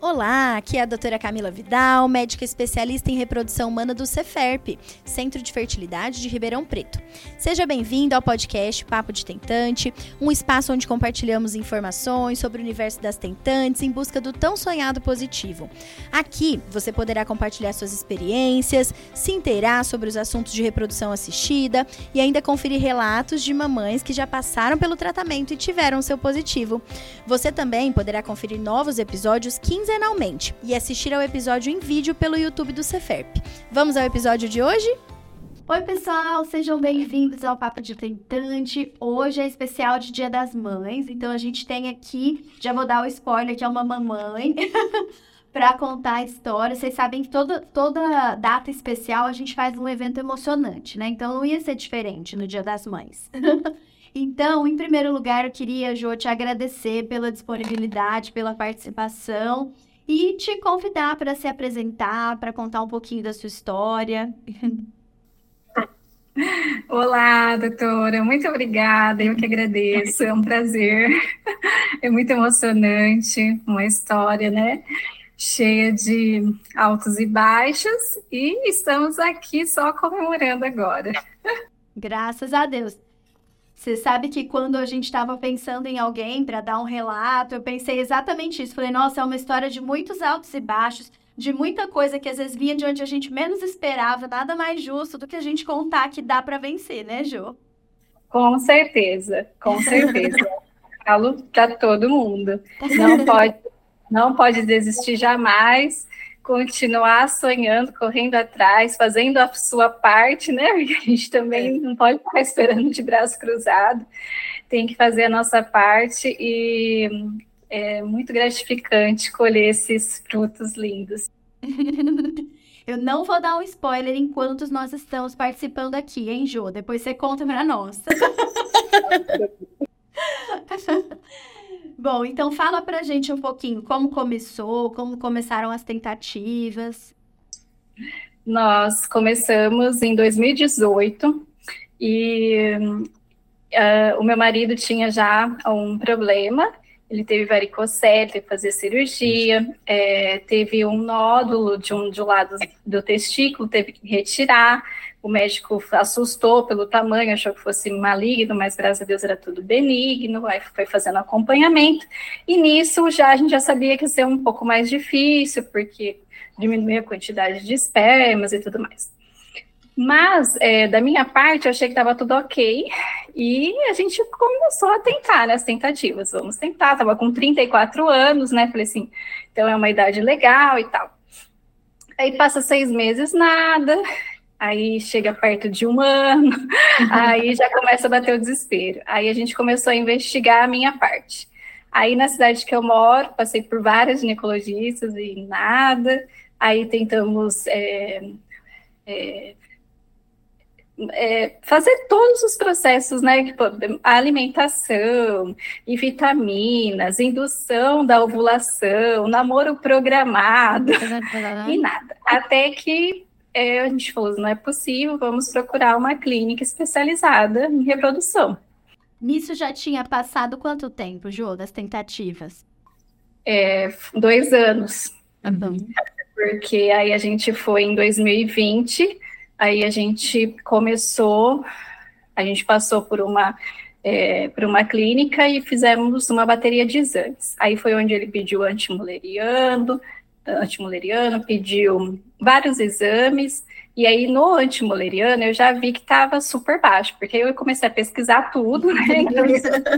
Olá, aqui é a doutora Camila Vidal, médica especialista em reprodução humana do Ceferp, Centro de Fertilidade de Ribeirão Preto. Seja bem-vindo ao podcast Papo de Tentante, um espaço onde compartilhamos informações sobre o universo das tentantes em busca do tão sonhado positivo. Aqui você poderá compartilhar suas experiências, se inteirar sobre os assuntos de reprodução assistida e ainda conferir relatos de mamães que já passaram pelo tratamento e tiveram seu positivo. Você também poderá conferir novos episódios 15 quinzenalmente e assistir ao episódio em vídeo pelo YouTube do Ceferp. Vamos ao episódio de hoje? Oi, pessoal, sejam bem-vindos ao Papo de Tentante. Hoje é especial de Dia das Mães, então a gente tem aqui, já vou dar o spoiler que é uma mamãe. para contar a história. Vocês sabem que toda, toda data especial a gente faz um evento emocionante, né? Então não ia ser diferente no Dia das Mães. Então, em primeiro lugar, eu queria, Jô, te agradecer pela disponibilidade, pela participação e te convidar para se apresentar, para contar um pouquinho da sua história. Olá, doutora, muito obrigada, eu que agradeço, é um prazer, é muito emocionante, uma história, né, cheia de altos e baixos, e estamos aqui só comemorando agora. Graças a Deus. Você sabe que quando a gente estava pensando em alguém para dar um relato, eu pensei exatamente isso. Falei, nossa, é uma história de muitos altos e baixos, de muita coisa que às vezes vinha de onde a gente menos esperava, nada mais justo do que a gente contar que dá para vencer, né, Jo? Com certeza, com certeza. Falo para todo mundo. Não pode, não pode desistir jamais continuar sonhando, correndo atrás, fazendo a sua parte, né? Porque a gente também é. não pode ficar esperando de braço cruzado, tem que fazer a nossa parte e é muito gratificante colher esses frutos lindos. Eu não vou dar um spoiler enquanto nós estamos participando aqui, hein, Jô? Depois você conta para nós. Bom, então fala pra gente um pouquinho como começou, como começaram as tentativas. Nós começamos em 2018 e uh, o meu marido tinha já um problema. Ele teve varicocele, teve que fazer cirurgia, é, teve um nódulo de um, de um lado do testículo, teve que retirar. O médico assustou pelo tamanho, achou que fosse maligno, mas graças a Deus era tudo benigno, aí foi fazendo acompanhamento. E nisso já a gente já sabia que ia ser um pouco mais difícil, porque diminuía a quantidade de espermas e tudo mais. Mas, é, da minha parte, eu achei que estava tudo ok. E a gente começou a tentar, né, as tentativas. Vamos tentar. Estava com 34 anos, né? Falei assim, então é uma idade legal e tal. Aí passa seis meses, nada aí chega perto de um ano, aí já começa a bater o desespero. Aí a gente começou a investigar a minha parte. Aí na cidade que eu moro, passei por várias ginecologistas e nada. Aí tentamos é, é, é, fazer todos os processos, né? Tipo, alimentação e vitaminas, indução da ovulação, namoro programado e nada. Até que é, a gente falou, não é possível, vamos procurar uma clínica especializada em reprodução. Nisso já tinha passado quanto tempo, Jô, das tentativas? É, dois anos. Uhum. Porque aí a gente foi em 2020, aí a gente começou, a gente passou por uma é, por uma clínica e fizemos uma bateria de exames. Aí foi onde ele pediu antimuleriano, antimuleriano, pediu vários exames, e aí no antimoleriano eu já vi que estava super baixo, porque eu comecei a pesquisar tudo, né?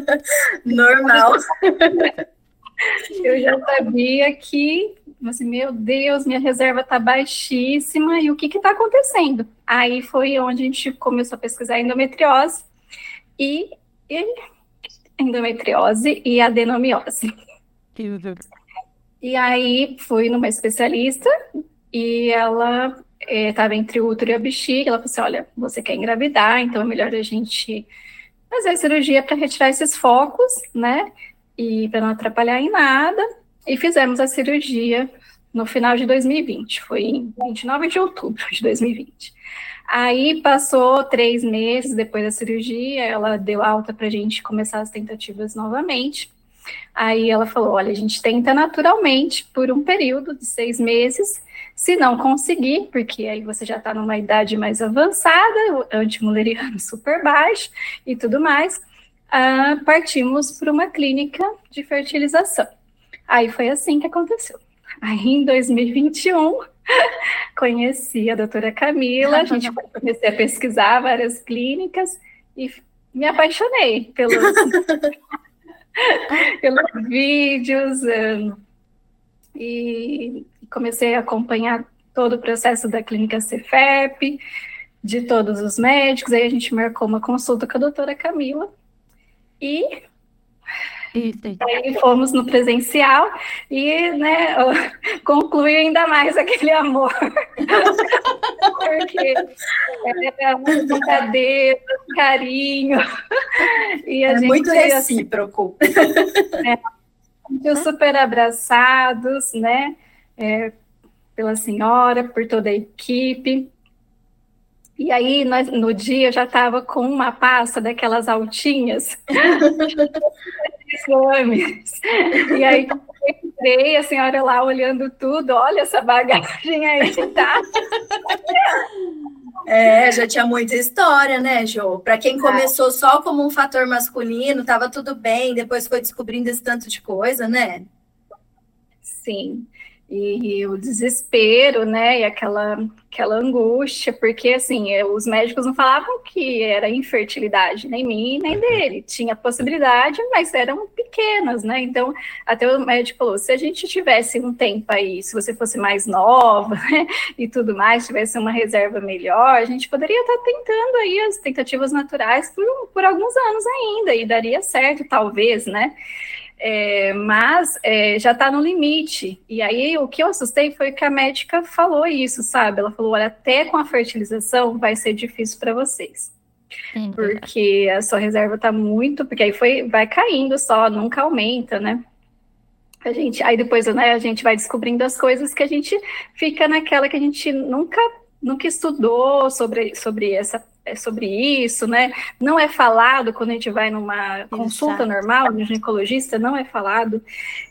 Normal. eu já sabia que, assim, meu Deus, minha reserva está baixíssima, e o que está acontecendo? Aí foi onde a gente começou a pesquisar endometriose e, e endometriose e adenomiose. E aí fui numa especialista e ela estava é, entre o útero e a bexiga. Ela falou assim: olha, você quer engravidar, então é melhor a gente fazer a cirurgia para retirar esses focos, né? E para não atrapalhar em nada. E fizemos a cirurgia no final de 2020, foi em 29 de outubro de 2020. Aí passou três meses depois da cirurgia, ela deu alta para a gente começar as tentativas novamente. Aí ela falou: olha, a gente tenta naturalmente por um período de seis meses. Se não conseguir, porque aí você já está numa idade mais avançada, o antimuleriano super baixo e tudo mais, uh, partimos para uma clínica de fertilização. Aí foi assim que aconteceu. Aí em 2021, conheci a doutora Camila, a gente comecei a pesquisar várias clínicas e me apaixonei pelos, pelos vídeos um, e comecei a acompanhar todo o processo da clínica Cefep, de todos os médicos. Aí a gente marcou uma consulta com a doutora Camila e isso. Aí fomos no presencial e, né, concluiu ainda mais aquele amor. Porque é uma brincadeira, carinho. E a é gente, muito recíproco. É, super abraçados, né, é, pela senhora, por toda a equipe. E aí, nós, no dia, eu já estava com uma pasta daquelas altinhas exames. E aí, entrei, a senhora lá olhando tudo, olha essa bagagem aí, tá? É, já tinha muita história, né, Jo? Para quem começou só como um fator masculino, tava tudo bem, depois foi descobrindo esse tanto de coisa, né? Sim e o desespero, né, e aquela, aquela angústia, porque, assim, os médicos não falavam que era infertilidade, nem mim, nem dele, tinha possibilidade, mas eram pequenas, né, então, até o médico falou, se a gente tivesse um tempo aí, se você fosse mais nova, né, e tudo mais, tivesse uma reserva melhor, a gente poderia estar tentando aí as tentativas naturais por, por alguns anos ainda, e daria certo, talvez, né, é, mas é, já está no limite. E aí o que eu assustei foi que a médica falou isso, sabe? Ela falou: olha, até com a fertilização vai ser difícil para vocês. Entendi. Porque a sua reserva está muito, porque aí foi, vai caindo só, nunca aumenta, né? A gente, aí depois né, a gente vai descobrindo as coisas que a gente fica naquela que a gente nunca, nunca estudou sobre, sobre essa é sobre isso, né? Não é falado quando a gente vai numa consulta normal de ginecologista, não é falado.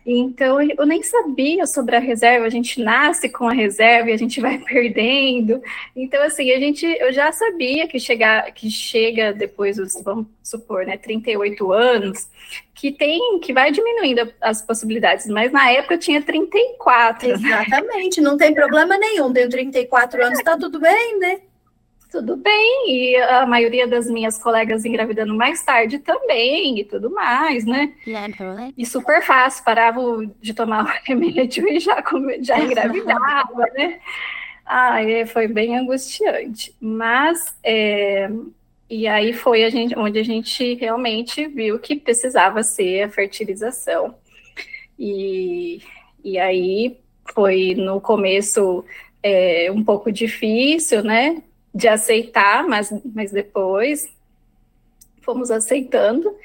Então, eu nem sabia sobre a reserva, a gente nasce com a reserva e a gente vai perdendo. Então, assim, a gente, eu já sabia que, chegar, que chega depois dos, vamos supor, né, 38 anos, que tem, que vai diminuindo as possibilidades, mas na época eu tinha 34. Né? Exatamente, né? não tem problema nenhum, tenho 34 anos, tá tudo bem, né? Tudo bem, e a maioria das minhas colegas engravidando mais tarde também, e tudo mais, né? E super fácil, parava de tomar o remédio e já, já engravidava, né? Ah, foi bem angustiante. Mas, é, e aí foi a gente, onde a gente realmente viu que precisava ser a fertilização. E, e aí foi no começo é, um pouco difícil, né? De aceitar, mas, mas depois fomos aceitando.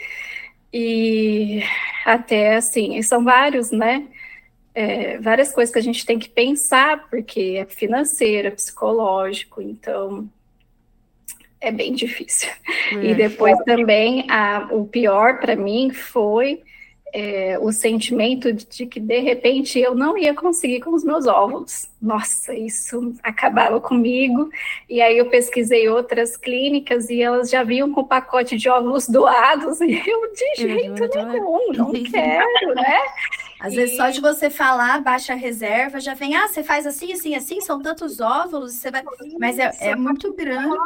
E até assim, são vários, né? É, várias coisas que a gente tem que pensar, porque é financeiro, é psicológico, então é bem difícil. É. E depois também, a, o pior para mim foi é, o sentimento de que de repente eu não ia conseguir com os meus óvulos. Nossa, isso acabava comigo. E aí eu pesquisei outras clínicas e elas já vinham com pacote de óvulos doados e eu de jeito nenhum, não quero, né? Às e... vezes só de você falar, baixa a reserva, já vem, ah, você faz assim, assim, assim, são tantos óvulos, você vai... mas é, é muito grande.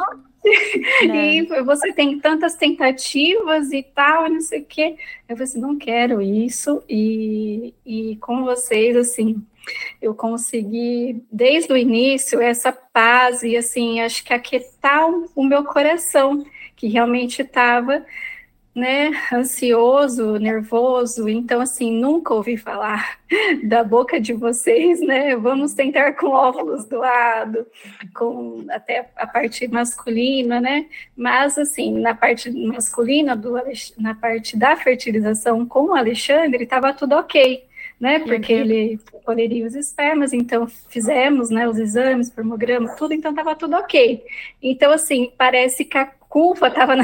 E você tem tantas tentativas e tal, não sei o quê. Eu falei assim, não quero isso. E, e com vocês, assim, eu consegui, desde o início, essa paz e, assim, acho que aquietar o meu coração, que realmente estava né, ansioso, nervoso, então assim, nunca ouvi falar da boca de vocês, né? Vamos tentar com óvulos doado, com até a parte masculina, né? Mas assim, na parte masculina do na parte da fertilização com o Alexandre, estava tudo ok, né? Porque uhum. ele colheria os espermas, então fizemos, né, os exames, formograma, tudo, então estava tudo ok. Então assim, parece que a culpa estava na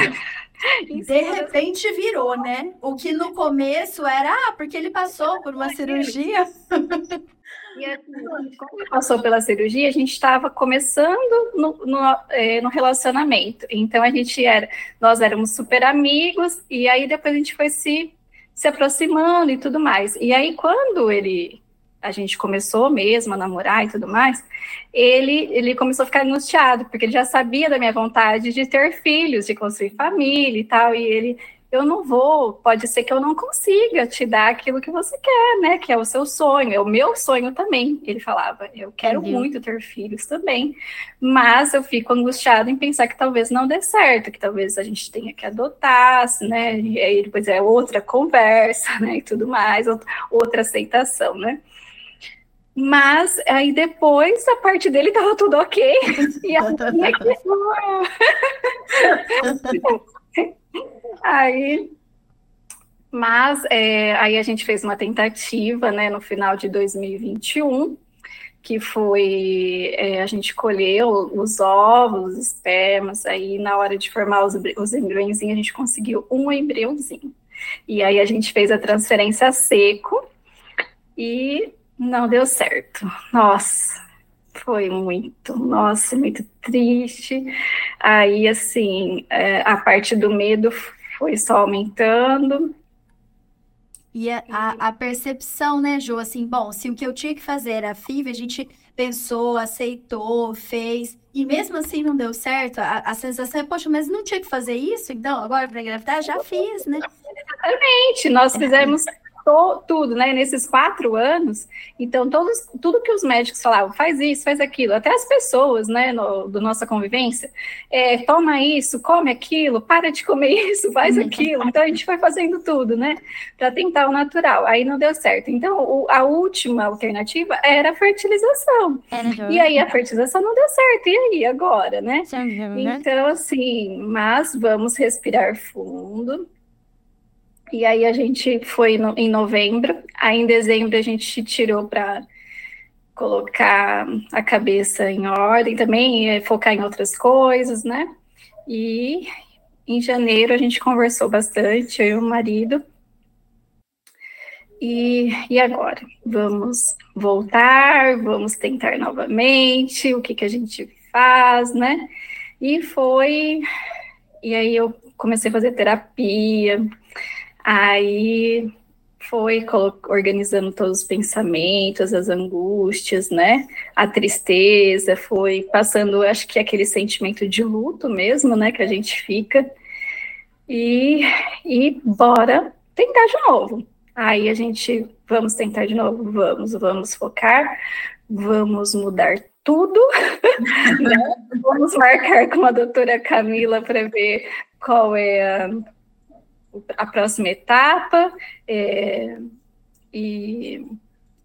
De repente virou, né? O que no começo era, ah, porque ele passou por uma cirurgia. E assim, quando passou pela cirurgia, a gente estava começando no, no, é, no, relacionamento. Então a gente era, nós éramos super amigos, e aí depois a gente foi se, se aproximando e tudo mais. E aí, quando ele a gente começou mesmo a namorar e tudo mais, ele, ele começou a ficar angustiado, porque ele já sabia da minha vontade de ter filhos, de construir família e tal, e ele, eu não vou, pode ser que eu não consiga te dar aquilo que você quer, né, que é o seu sonho, é o meu sonho também, ele falava, eu quero Entendeu? muito ter filhos também, mas eu fico angustiado em pensar que talvez não dê certo, que talvez a gente tenha que adotar, né, e aí depois é outra conversa, né, e tudo mais, outra aceitação, né, mas aí depois a parte dele tava tudo ok. E aí, mas é, aí a gente fez uma tentativa, né, no final de 2021, que foi é, a gente colheu os ovos, os espermas, aí na hora de formar os, os embriõezinhos, a gente conseguiu um embriãozinho. E aí a gente fez a transferência seco e não deu certo. Nossa, foi muito, nossa, muito triste. Aí, assim, é, a parte do medo foi só aumentando. E a, a, a, percepção, né, Ju, assim, bom, se o que eu tinha que fazer era a FIV, a gente pensou, aceitou, fez, e mesmo assim não deu certo, a, a sensação é, poxa, mas não tinha que fazer isso, então agora para engravidar já fiz, né? Exatamente, nós fizemos to, tudo, né? Nesses quatro anos, então todos, tudo que os médicos falavam, faz isso, faz aquilo, até as pessoas, né, no, do nossa convivência, é, toma isso, come aquilo, para de comer isso, faz uhum. aquilo. Então a gente foi fazendo tudo, né, para tentar o natural. Aí não deu certo. Então o, a última alternativa era a fertilização. E aí a fertilização não deu certo. E aí agora, né? Então assim, mas vamos respirar fundo e aí a gente foi no, em novembro, aí em dezembro a gente tirou para colocar a cabeça em ordem também, focar em outras coisas, né? E em janeiro a gente conversou bastante, eu e o marido. E, e agora? Vamos voltar, vamos tentar novamente, o que, que a gente faz, né? E foi. E aí eu comecei a fazer terapia, Aí foi organizando todos os pensamentos, as angústias, né? A tristeza, foi passando, acho que aquele sentimento de luto mesmo, né? Que a gente fica. E, e bora tentar de novo. Aí a gente, vamos tentar de novo, vamos, vamos focar, vamos mudar tudo, né? vamos marcar com a doutora Camila para ver qual é a a próxima etapa é, e,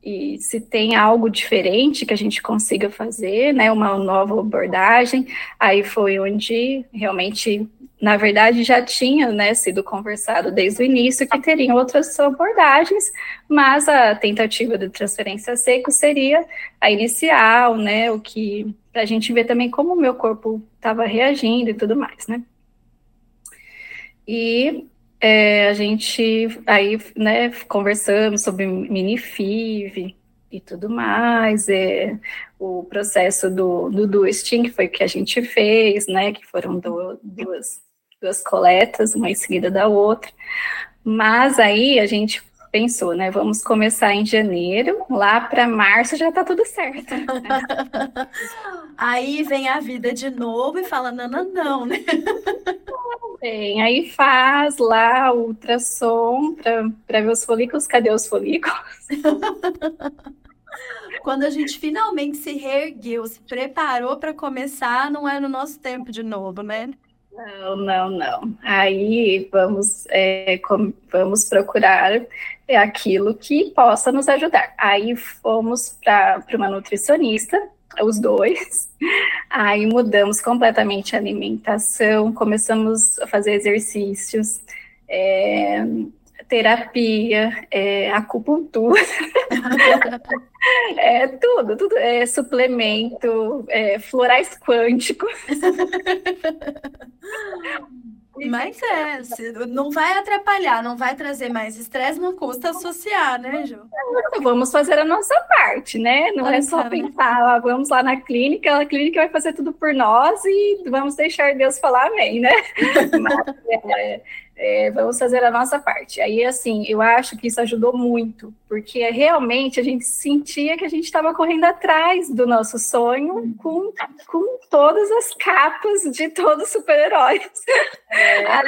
e se tem algo diferente que a gente consiga fazer, né, uma nova abordagem, aí foi onde realmente, na verdade, já tinha né, sido conversado desde o início que teriam outras abordagens, mas a tentativa de transferência seco seria a inicial, né, o que para a gente ver também como o meu corpo estava reagindo e tudo mais, né. E é, a gente aí, né, conversamos sobre mini-FIV e tudo mais, é, o processo do, do Dusting, que foi o que a gente fez, né, que foram do, duas, duas coletas, uma em seguida da outra, mas aí a gente pensou, né? Vamos começar em janeiro, lá para março já tá tudo certo. aí vem a vida de novo e fala: não, não, não, né? Bem, aí faz lá o ultrassom para ver os folículos. Cadê os folículos? Quando a gente finalmente se reergueu, se preparou para começar, não é no nosso tempo de novo, né? Não, não, não. Aí vamos, é, com, vamos procurar aquilo que possa nos ajudar. Aí fomos para uma nutricionista, os dois. Aí mudamos completamente a alimentação, começamos a fazer exercícios, é, terapia, é, acupuntura, é tudo, tudo é suplemento, é, florais quânticos. Mas é, não vai atrapalhar, não vai trazer mais estresse, não custa associar, né, Ju? Vamos fazer a nossa parte, né? Não é só pensar, ah, vamos lá na clínica, a clínica vai fazer tudo por nós e vamos deixar Deus falar amém, né? Mas, é, é, vamos fazer a nossa parte. Aí, assim, eu acho que isso ajudou muito, porque realmente a gente sentia que a gente estava correndo atrás do nosso sonho com, com todas as capas de todos os super-heróis. É.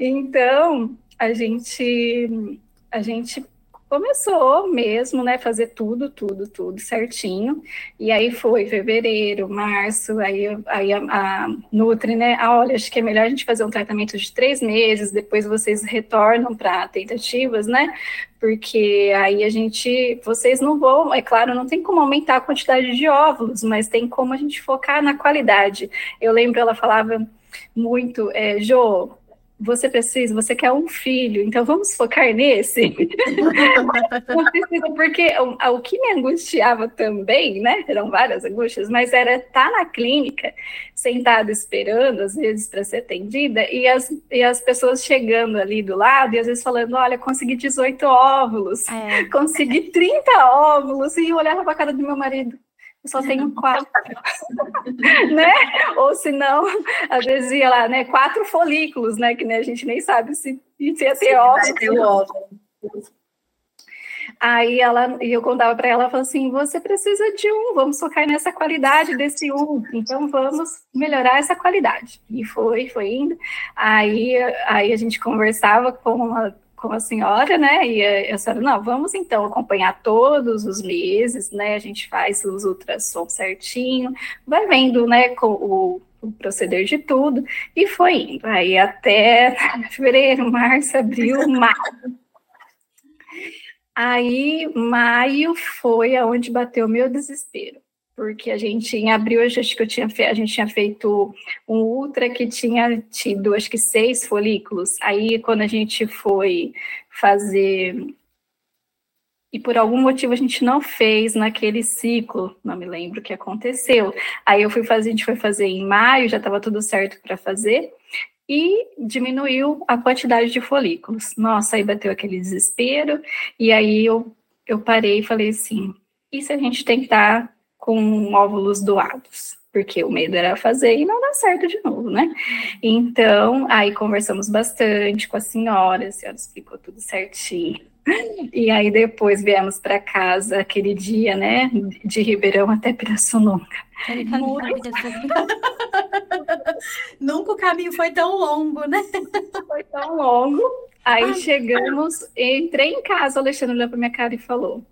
então, a gente, a gente começou mesmo, né, fazer tudo, tudo, tudo certinho. E aí foi fevereiro, março, aí, aí a, a Nutri, né, ah, olha, acho que é melhor a gente fazer um tratamento de três meses, depois vocês retornam para tentativas, né, porque aí a gente, vocês não vão, é claro, não tem como aumentar a quantidade de óvulos, mas tem como a gente focar na qualidade. Eu lembro, ela falava muito, é, Jo, você precisa, você quer um filho, então vamos focar nesse. porque o, o, que me angustiava também, né? Eram várias angústias, mas era estar na clínica, sentado esperando, às vezes, para ser atendida, e as, e as pessoas chegando ali do lado, e às vezes falando: olha, consegui 18 óvulos, é. consegui 30 óvulos, e eu olhava para a cara do meu marido eu só tenho quatro, né? Ou se não, às vezes ia lá, né? Quatro folículos, né? Que né, a gente nem sabe se, se ia ter óvulo. Aí ela, e eu contava para ela, ela falou assim: você precisa de um, vamos focar nessa qualidade desse um, então vamos melhorar essa qualidade. E foi, foi indo. Aí, aí a gente conversava com a com a senhora, né? E a, senhora, não, vamos então acompanhar todos os meses, né? A gente faz os ultrassom certinho, vai vendo, né, com o, o proceder de tudo, e foi indo. Aí até fevereiro, março, abril, maio. Aí, maio foi aonde bateu o meu desespero porque a gente, em abril, acho que eu tinha a gente tinha feito um ultra que tinha tido, acho que seis folículos. Aí, quando a gente foi fazer. E por algum motivo a gente não fez naquele ciclo, não me lembro o que aconteceu. Aí eu fui fazer, a gente foi fazer em maio, já estava tudo certo para fazer, e diminuiu a quantidade de folículos. Nossa, aí bateu aquele desespero, e aí eu, eu parei e falei assim: e se a gente tentar com óvulos doados, porque o medo era fazer e não dar certo de novo, né? Então, aí conversamos bastante com a senhora, a senhora explicou tudo certinho. E aí depois viemos para casa aquele dia, né, de Ribeirão até Pirassununga. Nunca o caminho foi tão longo, né? Foi tão longo. Aí chegamos, entrei em casa, o Alexandre olhou para minha cara e falou: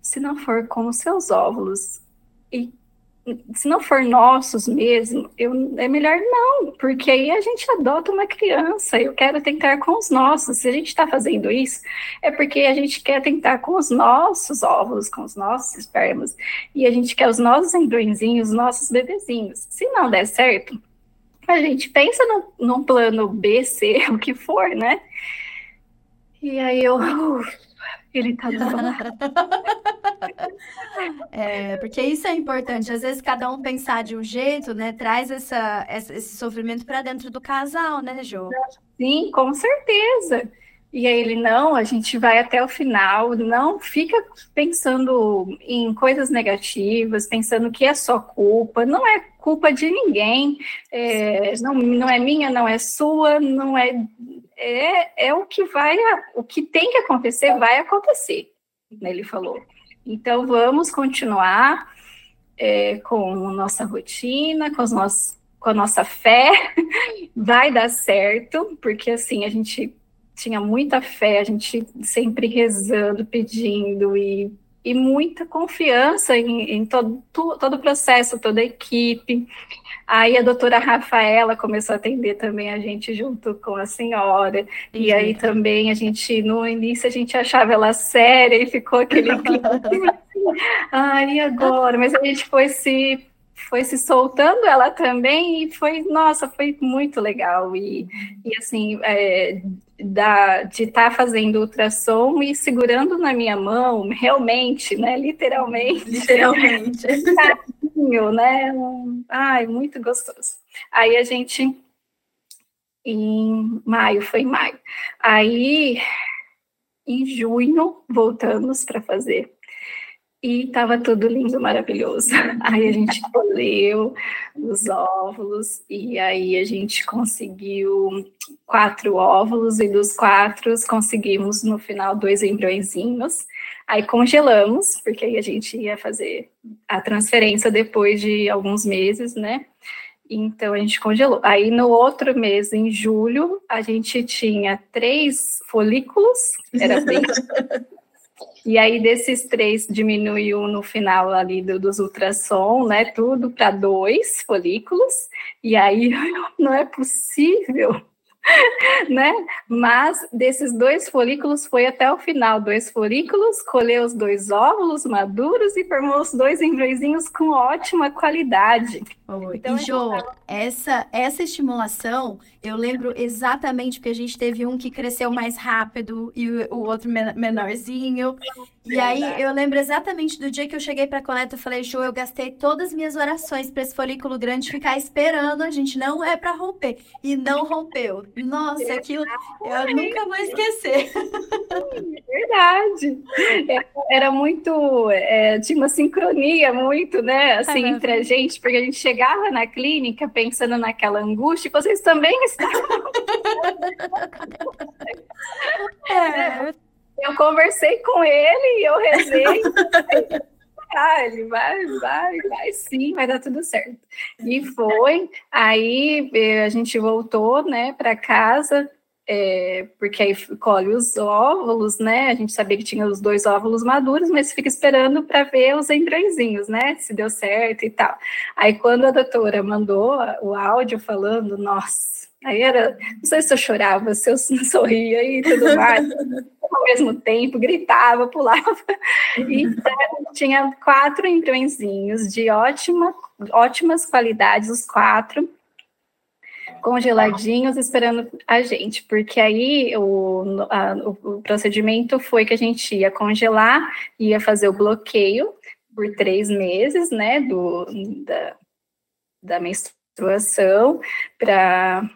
se não for como seus óvulos, e se não for nossos mesmo, eu, é melhor não, porque aí a gente adota uma criança. Eu quero tentar com os nossos. Se a gente está fazendo isso, é porque a gente quer tentar com os nossos óvulos, com os nossos espermas, e a gente quer os nossos embriõezinhos, os nossos bebezinhos. Se não der certo, a gente pensa no, num plano B, C, o que for, né? E aí eu. Ele tá é, porque isso é importante. Às vezes cada um pensar de um jeito, né, traz essa, esse sofrimento para dentro do casal, né, Jô? Sim, com certeza. E aí ele, não, a gente vai até o final, não fica pensando em coisas negativas, pensando que é só culpa, não é culpa de ninguém, é, não, não é minha, não é sua, não é, é, é o que vai, o que tem que acontecer, vai acontecer, né, ele falou. Então vamos continuar é, com nossa rotina, com, os nossos, com a nossa fé, vai dar certo, porque assim, a gente tinha muita fé, a gente sempre rezando, pedindo e, e muita confiança em, em todo, todo o processo, toda a equipe. Aí a doutora Rafaela começou a atender também a gente junto com a senhora. E aí também a gente, no início, a gente achava ela séria e ficou aquele clima. Ai, e agora? Mas a gente foi se foi se soltando ela também e foi, nossa, foi muito legal. E, e assim, é, da, de estar tá fazendo ultrassom e segurando na minha mão, realmente, né? Literalmente. Literalmente. né? Um, ai, muito gostoso. Aí a gente em maio, foi em maio. Aí, em junho, voltamos para fazer e estava tudo lindo, maravilhoso. Aí a gente colheu os óvulos e aí a gente conseguiu quatro óvulos e dos quatro conseguimos no final dois embriõezinhos. Aí congelamos, porque aí a gente ia fazer a transferência depois de alguns meses, né? Então a gente congelou. Aí no outro mês, em julho, a gente tinha três folículos, era bem E aí, desses três, diminuiu no final ali do, dos ultrassom, né? Tudo para dois folículos. E aí, não é possível né? Mas desses dois folículos foi até o final, dois folículos, colheu os dois óvulos maduros e formou os dois embriõezinhos com ótima qualidade. Oh, então, e Jo, tava... essa, essa estimulação, eu lembro exatamente porque a gente teve um que cresceu mais rápido e o, o outro menorzinho. E aí eu lembro exatamente do dia que eu cheguei para a coleta, eu falei, Jo, eu gastei todas as minhas orações para esse folículo grande ficar esperando, a gente não é para romper. E não rompeu. Nossa, aquilo eu nunca vou esquecer. Verdade. É, era muito, é, tinha uma sincronia muito, né, assim, entre a gente, porque a gente chegava na clínica pensando naquela angústia, e vocês também estavam. É. Eu conversei com ele e eu rezei. ah, ele vai, vai, vai sim, vai dar tudo certo. E foi. Aí eh, a gente voltou, né, para casa. É, porque aí colhe os óvulos, né? A gente sabia que tinha os dois óvulos maduros, mas fica esperando para ver os embriõezinhos, né? Se deu certo e tal. Aí quando a doutora mandou o áudio falando, nossa, aí era, não sei se eu chorava, se eu sorria e tudo mais ao mesmo tempo, gritava, pulava. Então, tinha quatro embriõezinhos de ótima, ótimas qualidades, os quatro, congeladinhos, esperando a gente, porque aí o, a, o procedimento foi que a gente ia congelar, ia fazer o bloqueio por três meses, né, do, da, da menstruação, para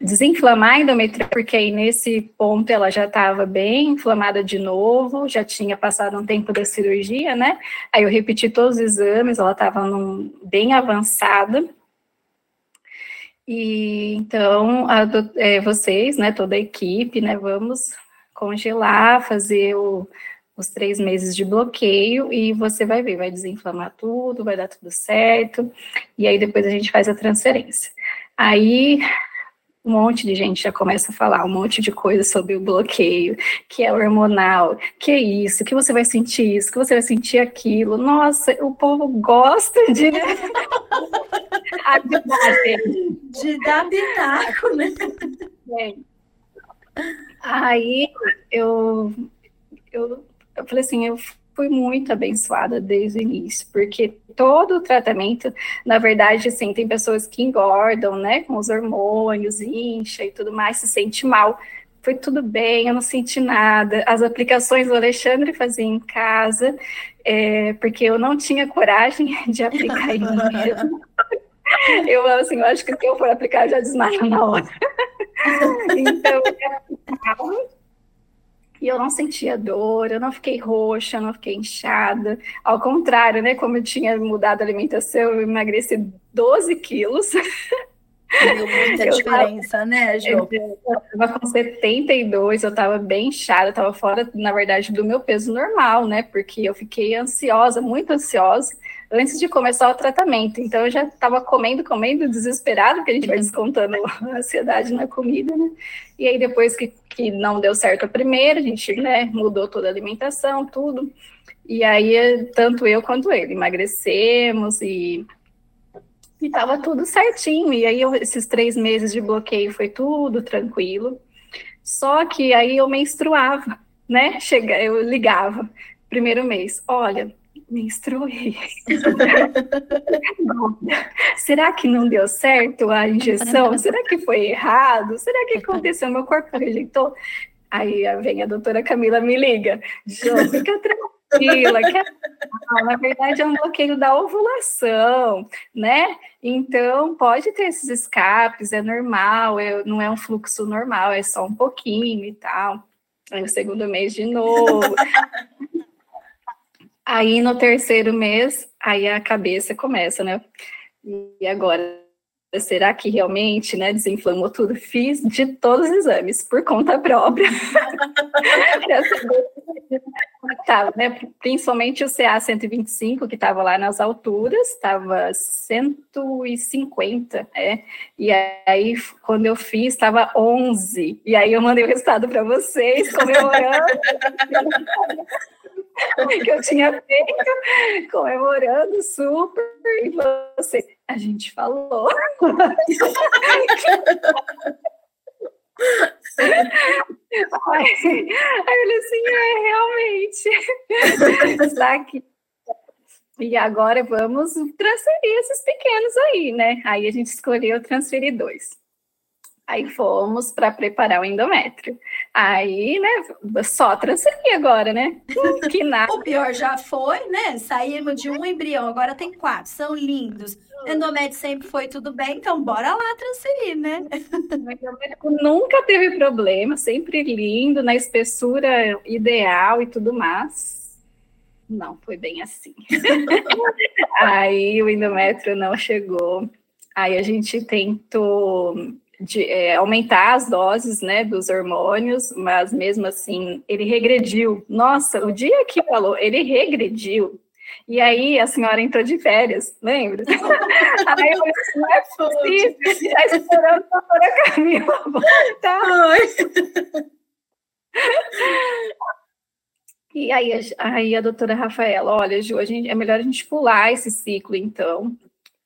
desinflamar a endometriose, porque aí nesse ponto ela já estava bem inflamada de novo, já tinha passado um tempo da cirurgia, né? Aí eu repeti todos os exames, ela estava bem avançada. E então, a, é, vocês, né, toda a equipe, né, vamos congelar, fazer o, os três meses de bloqueio e você vai ver, vai desinflamar tudo, vai dar tudo certo, e aí depois a gente faz a transferência. Aí um monte de gente já começa a falar um monte de coisa sobre o bloqueio, que é hormonal, que é isso, que você vai sentir isso, que você vai sentir aquilo. Nossa, o povo gosta de. de dar pitaco, né? É. Aí eu, eu, eu falei assim, eu fui muito abençoada desde o início, porque todo o tratamento, na verdade, assim, tem pessoas que engordam, né, com os hormônios, incha e tudo mais, se sente mal. Foi tudo bem, eu não senti nada. As aplicações o Alexandre fazia em casa, é, porque eu não tinha coragem de aplicar em mim. Eu, assim, eu acho que se eu for aplicar, eu já desmaio na hora. então, eu aplicava, e eu não sentia dor, eu não fiquei roxa, eu não fiquei inchada. Ao contrário, né? Como eu tinha mudado a alimentação, eu emagreci 12 quilos. Deu muita eu diferença, tava, né, Jô? Eu estava com 72, eu estava bem inchada, estava fora, na verdade, do meu peso normal, né? Porque eu fiquei ansiosa, muito ansiosa antes de começar o tratamento. Então eu já estava comendo, comendo, desesperado, porque a gente vai descontando a ansiedade na comida, né? E aí depois que, que não deu certo a primeira, a gente né, mudou toda a alimentação, tudo. E aí tanto eu quanto ele emagrecemos e e tava tudo certinho. E aí eu, esses três meses de bloqueio foi tudo tranquilo. Só que aí eu menstruava, né? Chega, eu ligava primeiro mês, olha, menstruei. Será que não deu certo a injeção? Será que foi errado? Será que aconteceu? Meu corpo rejeitou? Aí vem a doutora Camila me liga, Jô, fica tranquila, que na verdade é um bloqueio da ovulação, né? Então pode ter esses escapes, é normal, é, não é um fluxo normal, é só um pouquinho e tal. Aí o segundo mês de novo. aí no terceiro mês, aí a cabeça começa, né? E agora será que realmente, né, desinflamou tudo? Fiz de todos os exames por conta própria. tava, né, principalmente o CA 125, que estava lá nas alturas, estava 150, é, e aí quando eu fiz estava 11, e aí eu mandei o resultado para vocês, comemorando. Que eu tinha feito, comemorando super, e você, a gente falou. Aí, ele assim, é, realmente. Saque. E agora vamos transferir esses pequenos aí, né? Aí a gente escolheu transferir dois. Aí fomos para preparar o endométrio. Aí, né, só transferir agora, né? Que nada. o pior já foi, né? Saímos de um embrião, agora tem quatro, são lindos. Endométrio sempre foi tudo bem, então bora lá transferir, né? O endométrio nunca teve problema, sempre lindo, na espessura ideal e tudo mais. Não foi bem assim. Aí o endométrio não chegou. Aí a gente tentou de é, aumentar as doses né, dos hormônios, mas mesmo assim ele regrediu. Nossa, o dia que falou, ele regrediu. E aí a senhora entrou de férias, lembra? aí eu falei, não é possível, está esperando a doutora Camila voltar. E aí, aí a doutora Rafaela, olha, Ju, a gente, é melhor a gente pular esse ciclo, então,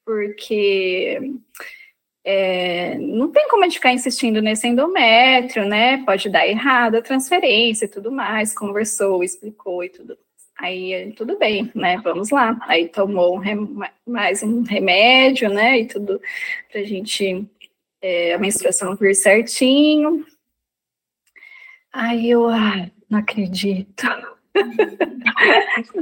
porque é, não tem como a gente ficar insistindo nesse endométrio, né? Pode dar errado a transferência e tudo mais. Conversou, explicou e tudo. Aí tudo bem, né? Vamos lá. Aí tomou mais um remédio, né? E tudo pra gente é, a menstruação vir certinho. Aí eu, ah, não acredito.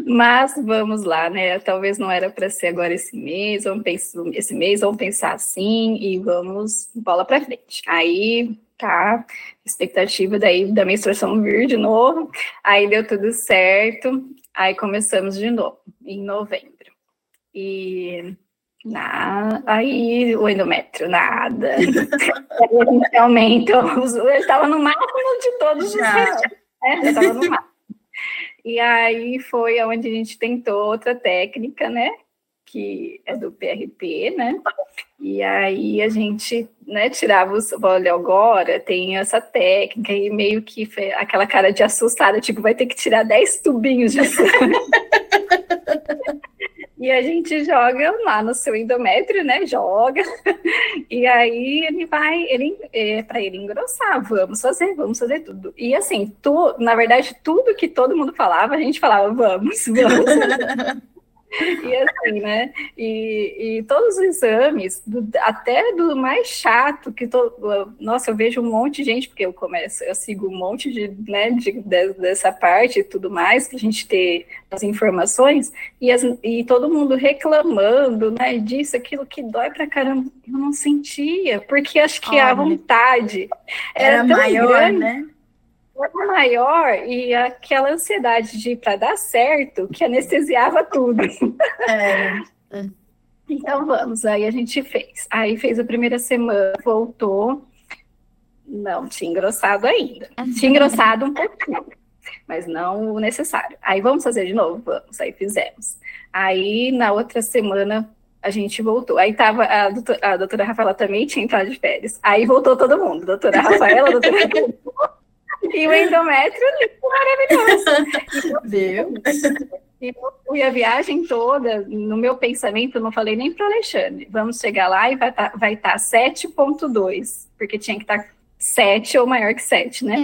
Mas vamos lá, né? Talvez não era para ser agora esse mês, vamos pensar esse mês, vamos pensar assim e vamos bola para frente. Aí tá, expectativa daí da menstruação vir de novo. Aí deu tudo certo. Aí começamos de novo em novembro. E na, aí o endométrio, nada. Realmente, ele estava no máximo de todos os dias. É, estava no máximo. E aí foi onde a gente tentou outra técnica, né? Que é do PRP, né? E aí a gente, né, tirava os. Olha, agora tem essa técnica e meio que aquela cara de assustada, tipo, vai ter que tirar 10 tubinhos de sangue. E a gente joga lá no seu endométrio, né? Joga. E aí ele vai, ele é para ele engrossar, vamos fazer, vamos fazer tudo. E assim, tu, na verdade, tudo que todo mundo falava, a gente falava, vamos, vamos. E assim, né? E, e todos os exames, do, até do mais chato, que to, nossa, eu vejo um monte de gente, porque eu começo, eu sigo um monte de, né, de, de dessa parte e tudo mais, para a gente ter as informações, e, as, e todo mundo reclamando, né, disso, aquilo que dói pra caramba. Eu não sentia, porque acho que Olha, a vontade era, era maior, grande, né? Era maior e aquela ansiedade de ir para dar certo que anestesiava tudo. É. Então vamos, aí a gente fez. Aí fez a primeira semana, voltou. Não tinha engrossado ainda. Tinha engrossado um pouquinho, mas não o necessário. Aí vamos fazer de novo? Vamos, aí fizemos. Aí na outra semana a gente voltou. Aí tava a doutora, a doutora Rafaela também tinha entrado de férias. Aí voltou todo mundo. Doutora Rafaela, doutora e o endométrio maravilhoso. Viu? E fui a viagem toda, no meu pensamento, não falei nem para o Alexandre. Vamos chegar lá e vai estar tá, vai tá 7,2, porque tinha que estar tá 7 ou maior que 7, né?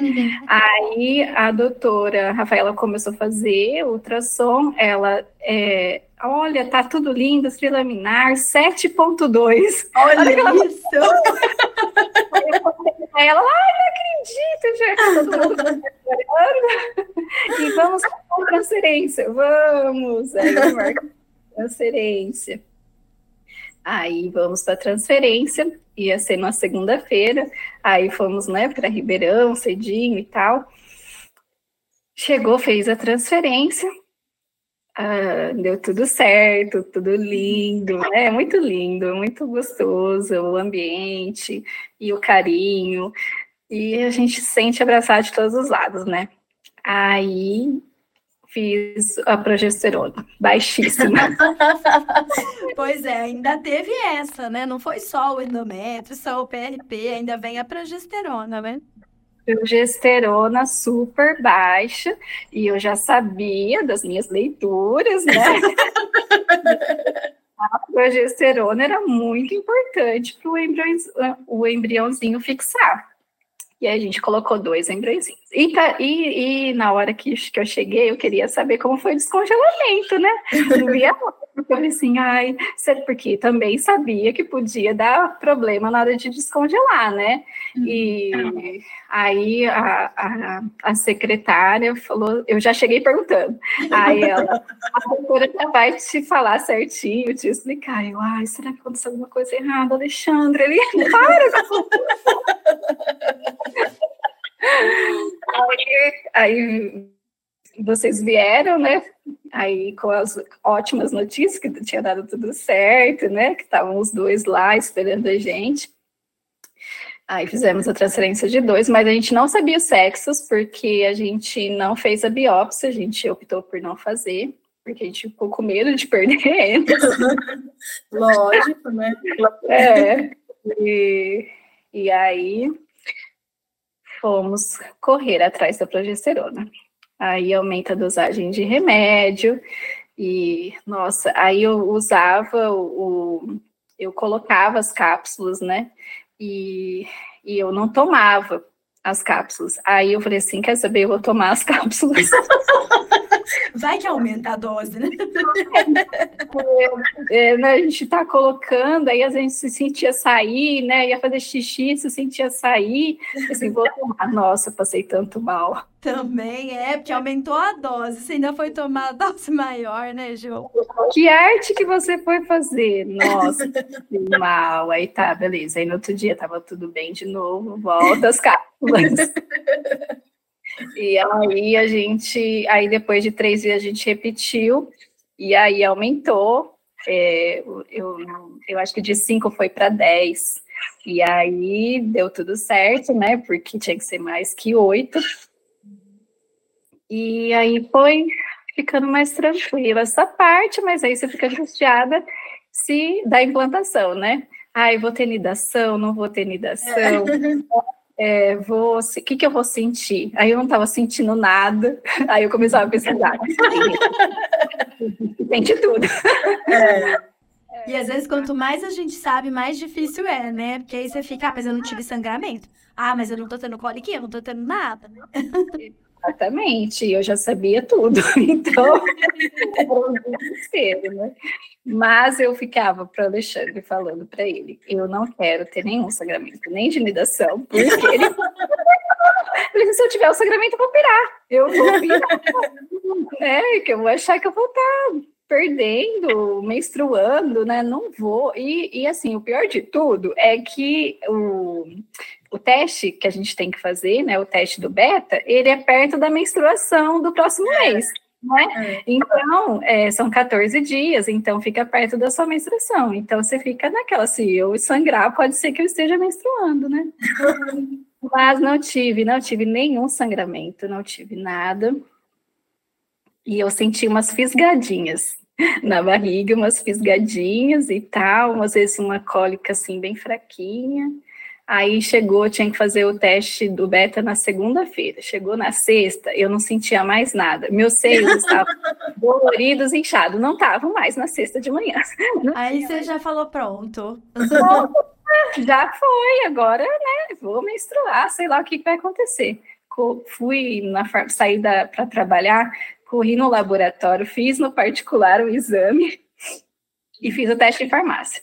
Aí a doutora Rafaela começou a fazer ultrassom, ela é, olha, tá tudo lindo, trilaminar, 7.2. Olha, olha isso! Ela, ai, não acredito, já e vamos com transferência, vamos. Aí eu marco transferência. Aí vamos para transferência, ia ser na segunda-feira. Aí fomos, né, para Ribeirão, cedinho e tal. Chegou, fez a transferência. Ah, deu tudo certo, tudo lindo, né? Muito lindo, muito gostoso o ambiente e o carinho. E a gente se sente abraçado de todos os lados, né? Aí fiz a progesterona, baixíssima. pois é, ainda teve essa, né? Não foi só o endométrio, só o PRP, ainda vem a progesterona, né? Progesterona super baixa, e eu já sabia das minhas leituras, né? a progesterona era muito importante para o embriãozinho fixar. E aí a gente colocou dois embriõezinhos. E, tá, e, e, na hora que, que eu cheguei, eu queria saber como foi o descongelamento, né? Não via porque eu falei assim, ai, porque também sabia que podia dar problema na hora de descongelar, né? E uhum. aí a, a, a, secretária falou, eu já cheguei perguntando. Aí ela, a doutora já vai te falar certinho, te explicar. Eu, ai, será que aconteceu alguma coisa errada, Alexandre? Ele, para! aí, aí vocês vieram, né? Aí com as ótimas notícias que tinha dado tudo certo, né? Que estavam os dois lá esperando a gente. Aí fizemos a transferência de dois, mas a gente não sabia os sexos, porque a gente não fez a biópsia, a gente optou por não fazer, porque a gente ficou com medo de perder eles. Lógico, né? É. E, e aí fomos correr atrás da progesterona. Aí aumenta a dosagem de remédio, e nossa, aí eu usava o, eu colocava as cápsulas, né? E, e eu não tomava as cápsulas. Aí eu falei assim: quer saber? Eu vou tomar as cápsulas. Vai que aumenta a dose, né? É, é, né, a gente tá colocando, aí a gente se sentia sair, né? Ia fazer xixi, se sentia sair. Assim, vou tomar. Nossa, passei tanto mal. Também é, porque aumentou a dose. Você ainda foi tomar a dose maior, né, João? Que arte que você foi fazer? Nossa, que mal. Aí tá, beleza. Aí no outro dia tava tudo bem de novo, volta as cápsulas. E aí a gente, aí depois de três dias a gente repetiu, e aí aumentou. É, eu, eu acho que de cinco foi para dez. E aí deu tudo certo, né? Porque tinha que ser mais que oito. E aí foi ficando mais tranquila essa parte, mas aí você fica angustiada se da implantação, né? Ai, vou ter nidação, não vou ter nidação. É é, vou, o que, que eu vou sentir? Aí eu não estava sentindo nada, aí eu começava a pesquisar. Sente tudo. É. E às vezes, quanto mais a gente sabe, mais difícil é, né? Porque aí você fica, ah, mas eu não tive sangramento. Ah, mas eu não tô tendo coliquinha, eu não tô tendo nada. Exatamente, eu já sabia tudo. Então, desespero, né? Mas eu ficava para o Alexandre falando para ele: eu não quero ter nenhum sangramento, nem de nidação, porque ele. se eu tiver o sangramento, eu vou pirar. Eu vou pirar. é, que eu vou achar que eu vou estar tá perdendo, menstruando, né? Não vou. E, e assim, o pior de tudo é que o, o teste que a gente tem que fazer, né? O teste do beta, ele é perto da menstruação do próximo é. mês. Né? É. Então, é, são 14 dias, então fica perto da sua menstruação. Então, você fica naquela, se eu sangrar, pode ser que eu esteja menstruando, né? Mas não tive, não tive nenhum sangramento, não tive nada. E eu senti umas fisgadinhas na barriga, umas fisgadinhas e tal, às vezes uma cólica assim bem fraquinha. Aí chegou, tinha que fazer o teste do beta na segunda-feira. Chegou na sexta, eu não sentia mais nada. Meus seios estavam doloridos, inchados. Não estavam mais na sexta de manhã. Não Aí você já falou pronto. Já foi, agora, né? Vou menstruar, sei lá o que vai acontecer. Fui na sair para trabalhar, corri no laboratório, fiz no particular o exame e fiz o teste de farmácia.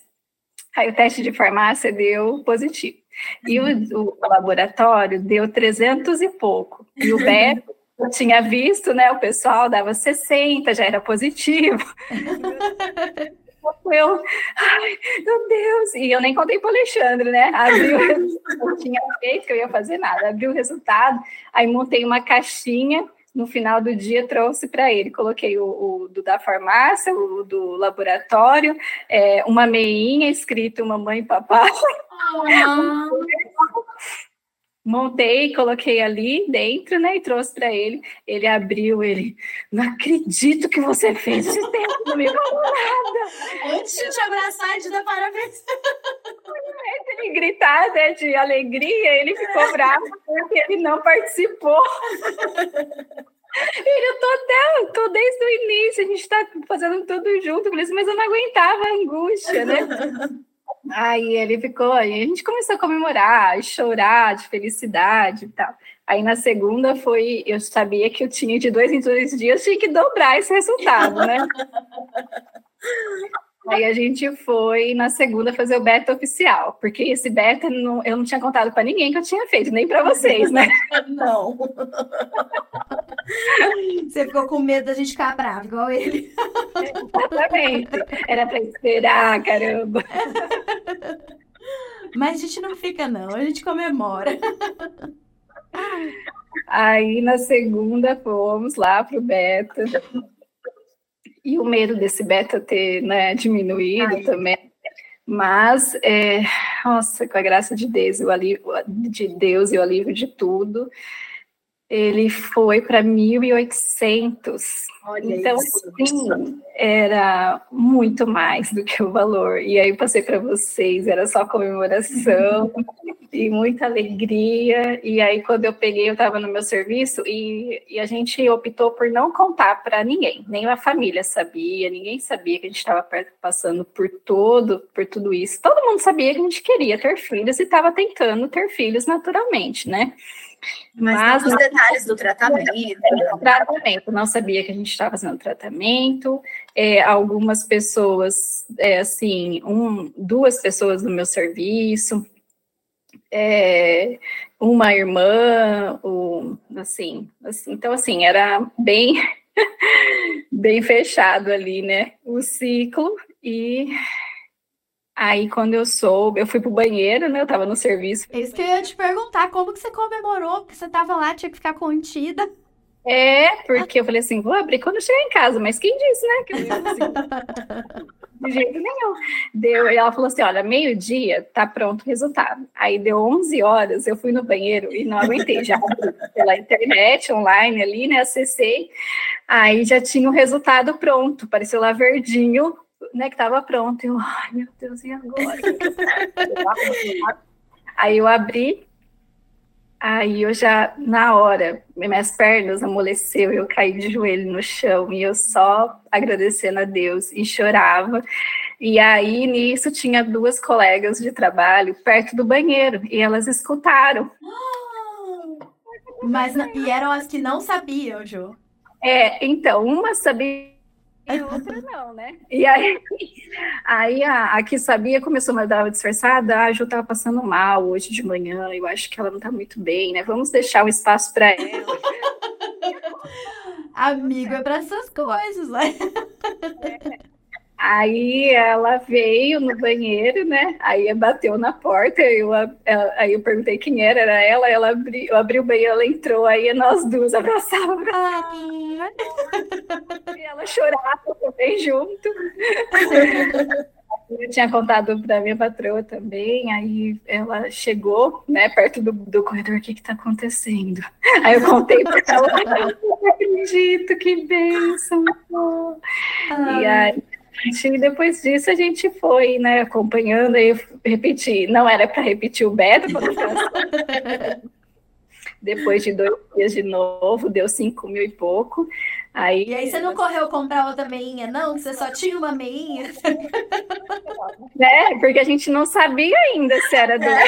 Aí o teste de farmácia deu positivo. E o, o laboratório deu 300 e pouco. E o Beto eu tinha visto, né? O pessoal dava 60, já era positivo. eu, ai, meu Deus! E eu nem contei para o Alexandre, né? Abriu, eu tinha feito que eu ia fazer nada. Abri o resultado, aí montei uma caixinha. No final do dia, trouxe para ele. Coloquei o, o, do da farmácia, o do laboratório, é, uma meinha escrito mamãe e papai. Ah. Montei, coloquei ali dentro, né? E trouxe para ele. Ele abriu, ele. Não acredito que você fez esse tempo comigo. Nada. Antes de te abraçar e te dar parabéns. Gritar né, de alegria, ele ficou bravo porque ele não participou. Ele, eu tô até, tô desde o início, a gente tá fazendo tudo junto, mas eu não aguentava a angústia, né? Aí ele ficou, aí a gente começou a comemorar, a chorar de felicidade e tal. Aí na segunda foi, eu sabia que eu tinha de dois em dois dias, tinha que dobrar esse resultado, né? Aí a gente foi na segunda fazer o beta oficial, porque esse beta não, eu não tinha contado para ninguém que eu tinha feito, nem para vocês, né? Não. Você ficou com medo da gente ficar bravo, igual ele. Exatamente. Era para esperar, caramba. Mas a gente não fica, não, a gente comemora. Aí na segunda fomos lá pro beta. E o medo desse beta ter né, diminuído Ai. também. Mas, é, nossa, com a graça de Deus, o alívio, de Deus e o alívio de tudo, ele foi para 1.800. Então, sim, era muito mais do que o valor. E aí passei para vocês, era só comemoração e muita alegria. E aí, quando eu peguei, eu estava no meu serviço e, e, a gente optou por não contar para ninguém, nem a família sabia, ninguém sabia que a gente estava passando por todo, por tudo isso. Todo mundo sabia que a gente queria ter filhos e estava tentando ter filhos naturalmente, né? Mas, Mas os detalhes do tratamento. Tratamento, não sabia que a gente estava fazendo tratamento. É, algumas pessoas, é, assim, um, duas pessoas no meu serviço, é, uma irmã, um, assim, assim, então assim, era bem, bem fechado ali, né, o ciclo, e Aí, quando eu soube, eu fui pro banheiro, né? Eu tava no serviço. É isso que eu ia te perguntar, como que você comemorou? Porque você tava lá, tinha que ficar contida. É, porque eu falei assim, vou abrir quando chegar em casa, mas quem disse, né? Que eu ia assim, de jeito nenhum. Deu, e ela falou assim: olha, meio-dia tá pronto o resultado. Aí deu 11 horas, eu fui no banheiro e não aguentei, já pela internet, online ali, né? Acessei, aí já tinha o resultado pronto, apareceu lá verdinho, né, que estava pronto. Eu, ai, meu Deus, e agora? aí eu abri, aí eu já, na hora, minhas pernas amoleceu, eu caí de joelho no chão e eu só agradecendo a Deus e chorava. E aí, nisso, tinha duas colegas de trabalho perto do banheiro e elas escutaram. Mas, e eram as que não sabiam, Ju? É, então, uma sabia e outra não, né? E aí, aí a, a que sabia começou a dar uma disfarçada, ah, a Ju tava passando mal hoje de manhã, eu acho que ela não tá muito bem, né? Vamos deixar um espaço para ela. Amigo, é para essas coisas, né? É. Aí ela veio no banheiro, né? Aí bateu na porta, eu, ela, aí eu perguntei quem era, era ela, ela abri, eu abri o banheiro, ela entrou, aí nós duas abraçávamos. Ah. Ela chorava também junto. Eu tinha contado para minha patroa também, aí ela chegou, né, perto do, do corredor, o que está acontecendo? Aí eu contei para ela, não acredito, que bênção! Ah. E aí e depois disso a gente foi, né, acompanhando e repetir. Não era para repetir o beta, depois de dois dias de novo, deu cinco mil e pouco. Aí, e aí você não correu comprar outra meinha, não? Você só tinha uma meinha? É, porque a gente não sabia ainda se era do... É.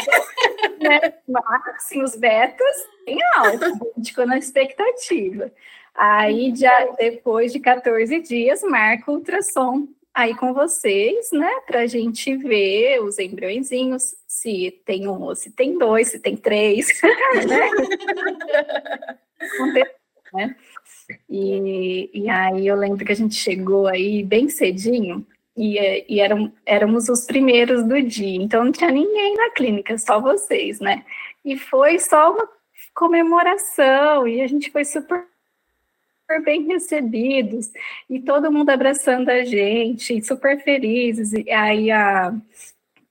Né? Mas, assim, os betas em alta, a gente ficou na expectativa. Aí, já depois de 14 dias, marca o ultrassom aí com vocês, né, para a gente ver os embriõezinhos, se tem um ou se tem dois, se tem três, né? né? E, e aí eu lembro que a gente chegou aí bem cedinho e, e eram, éramos os primeiros do dia, então não tinha ninguém na clínica, só vocês, né? E foi só uma comemoração e a gente foi super super bem recebidos e todo mundo abraçando a gente, super felizes. E aí a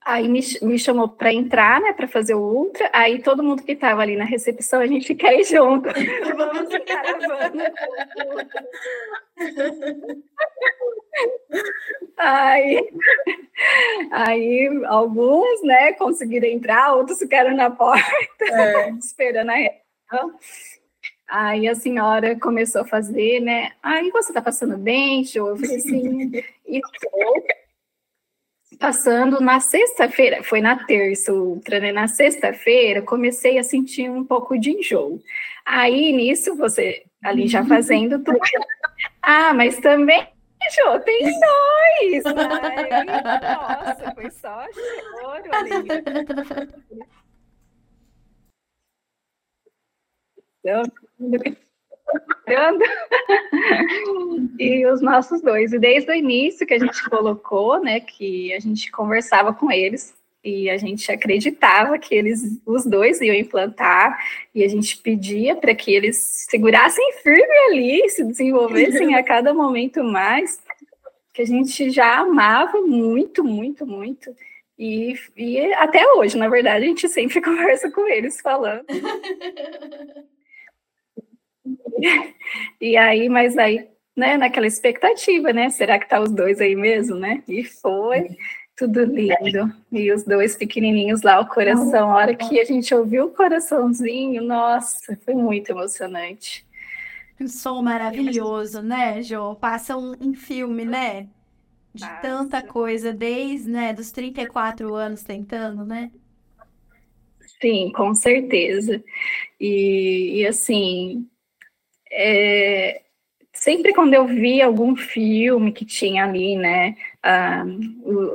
aí me, me chamou para entrar, né, para fazer o ultra. Aí todo mundo que estava ali na recepção, a gente quer ir junto. Vamos de caravana. aí, aí alguns, né, conseguiram entrar, outros ficaram na porta, é. esperando a reação. Aí a senhora começou a fazer, né? Aí você tá passando bem, Jo? Eu falei assim, e tô passando na sexta-feira, foi na terça ultra, né? Na sexta-feira comecei a sentir um pouco de enjoo. Aí nisso você ali já fazendo tudo. Ah, mas também Jo, tem dois! Ai, nossa, foi só choro ali. Então, e os nossos dois. E desde o início que a gente colocou, né, que a gente conversava com eles e a gente acreditava que eles, os dois, iam implantar e a gente pedia para que eles segurassem firme ali, se desenvolvessem a cada momento mais, que a gente já amava muito, muito, muito. E, e até hoje, na verdade, a gente sempre conversa com eles falando. e aí, mas aí, né, naquela expectativa, né? Será que tá os dois aí mesmo, né? E foi tudo lindo. E os dois pequenininhos lá, o coração, a hora que a gente ouviu o coraçãozinho, nossa, foi muito emocionante. Um som maravilhoso, né, Jô? Passa um, um filme, né? De Passa. tanta coisa, desde, né, dos 34 anos tentando, né? Sim, com certeza. E, e assim, é, sempre quando eu via algum filme que tinha ali, né, a,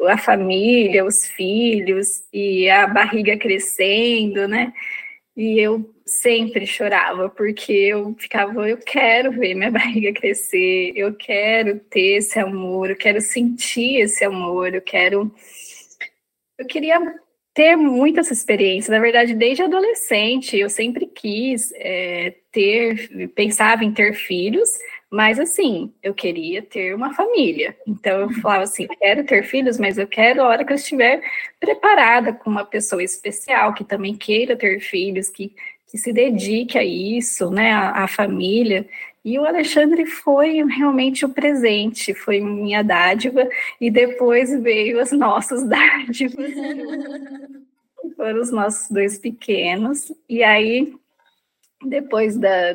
a família, os filhos e a barriga crescendo, né, e eu sempre chorava, porque eu ficava, eu quero ver minha barriga crescer, eu quero ter esse amor, eu quero sentir esse amor, eu quero. Eu queria ter muita essa experiência. Na verdade, desde adolescente, eu sempre quis é, ter, pensava em ter filhos, mas assim, eu queria ter uma família. Então eu falava assim, quero ter filhos, mas eu quero a hora que eu estiver preparada com uma pessoa especial que também queira ter filhos, que, que se dedique a isso, né, a, a família. E o Alexandre foi realmente o presente, foi minha dádiva, e depois veio as nossas dádivas. Foram os nossos dois pequenos. E aí, depois da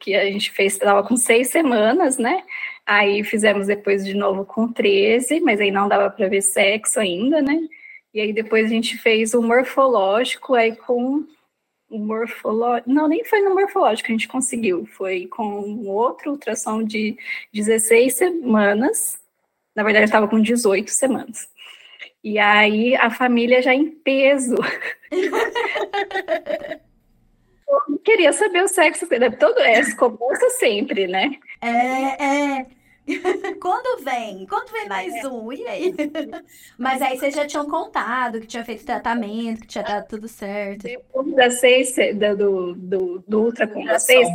que a gente fez, estava com seis semanas, né? Aí fizemos depois de novo com 13, mas aí não dava para ver sexo ainda, né? E aí depois a gente fez o morfológico aí com morfológico, não, nem foi no morfológico que a gente conseguiu, foi com outro ultrassom de 16 semanas, na verdade estava com 18 semanas. E aí a família já em peso. queria saber o sexo dele, todo é, cobrança sempre, né? É, é. Quando vem? Quando vem mais é. um? E aí? Mas aí vocês já tinham contado que tinha feito tratamento, que tinha dado tudo certo. Depois das seis, do, do, do ultra com as seis,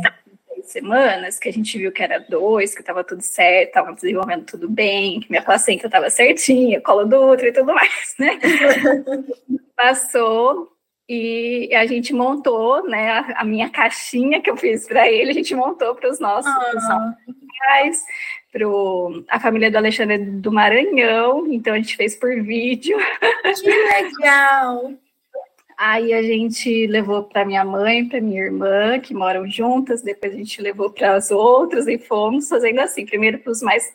semanas, que a gente viu que era dois, que estava tudo certo, estava desenvolvendo tudo bem, que minha placenta estava certinha, colo do ultra e tudo mais, né? Passou e a gente montou, né, a, a minha caixinha que eu fiz para ele, a gente montou para os nossos ah para a família do Alexandre do Maranhão, então a gente fez por vídeo. Que legal! Aí a gente levou para minha mãe, para minha irmã, que moram juntas, depois a gente levou para as outras e fomos fazendo assim, primeiro para os mais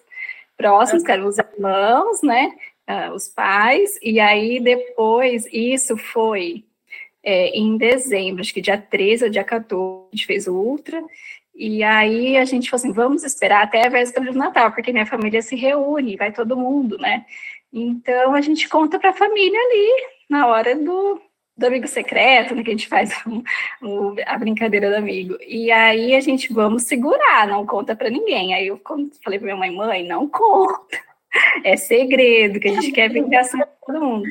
próximos, que eram os irmãos, né, uh, os pais, e aí depois, isso foi é, em dezembro, acho que dia 13 ou dia 14, a gente fez o ultra, E aí a gente falou assim, vamos esperar até a véspera do Natal, porque minha família se reúne, vai todo mundo, né? Então a gente conta para a família ali na hora do, do amigo secreto, né, que a gente faz um, um, a brincadeira do amigo. E aí a gente vamos segurar, não conta para ninguém. Aí eu falei para minha mãe, mãe, não conta. É segredo, que a gente quer vingação de todo mundo.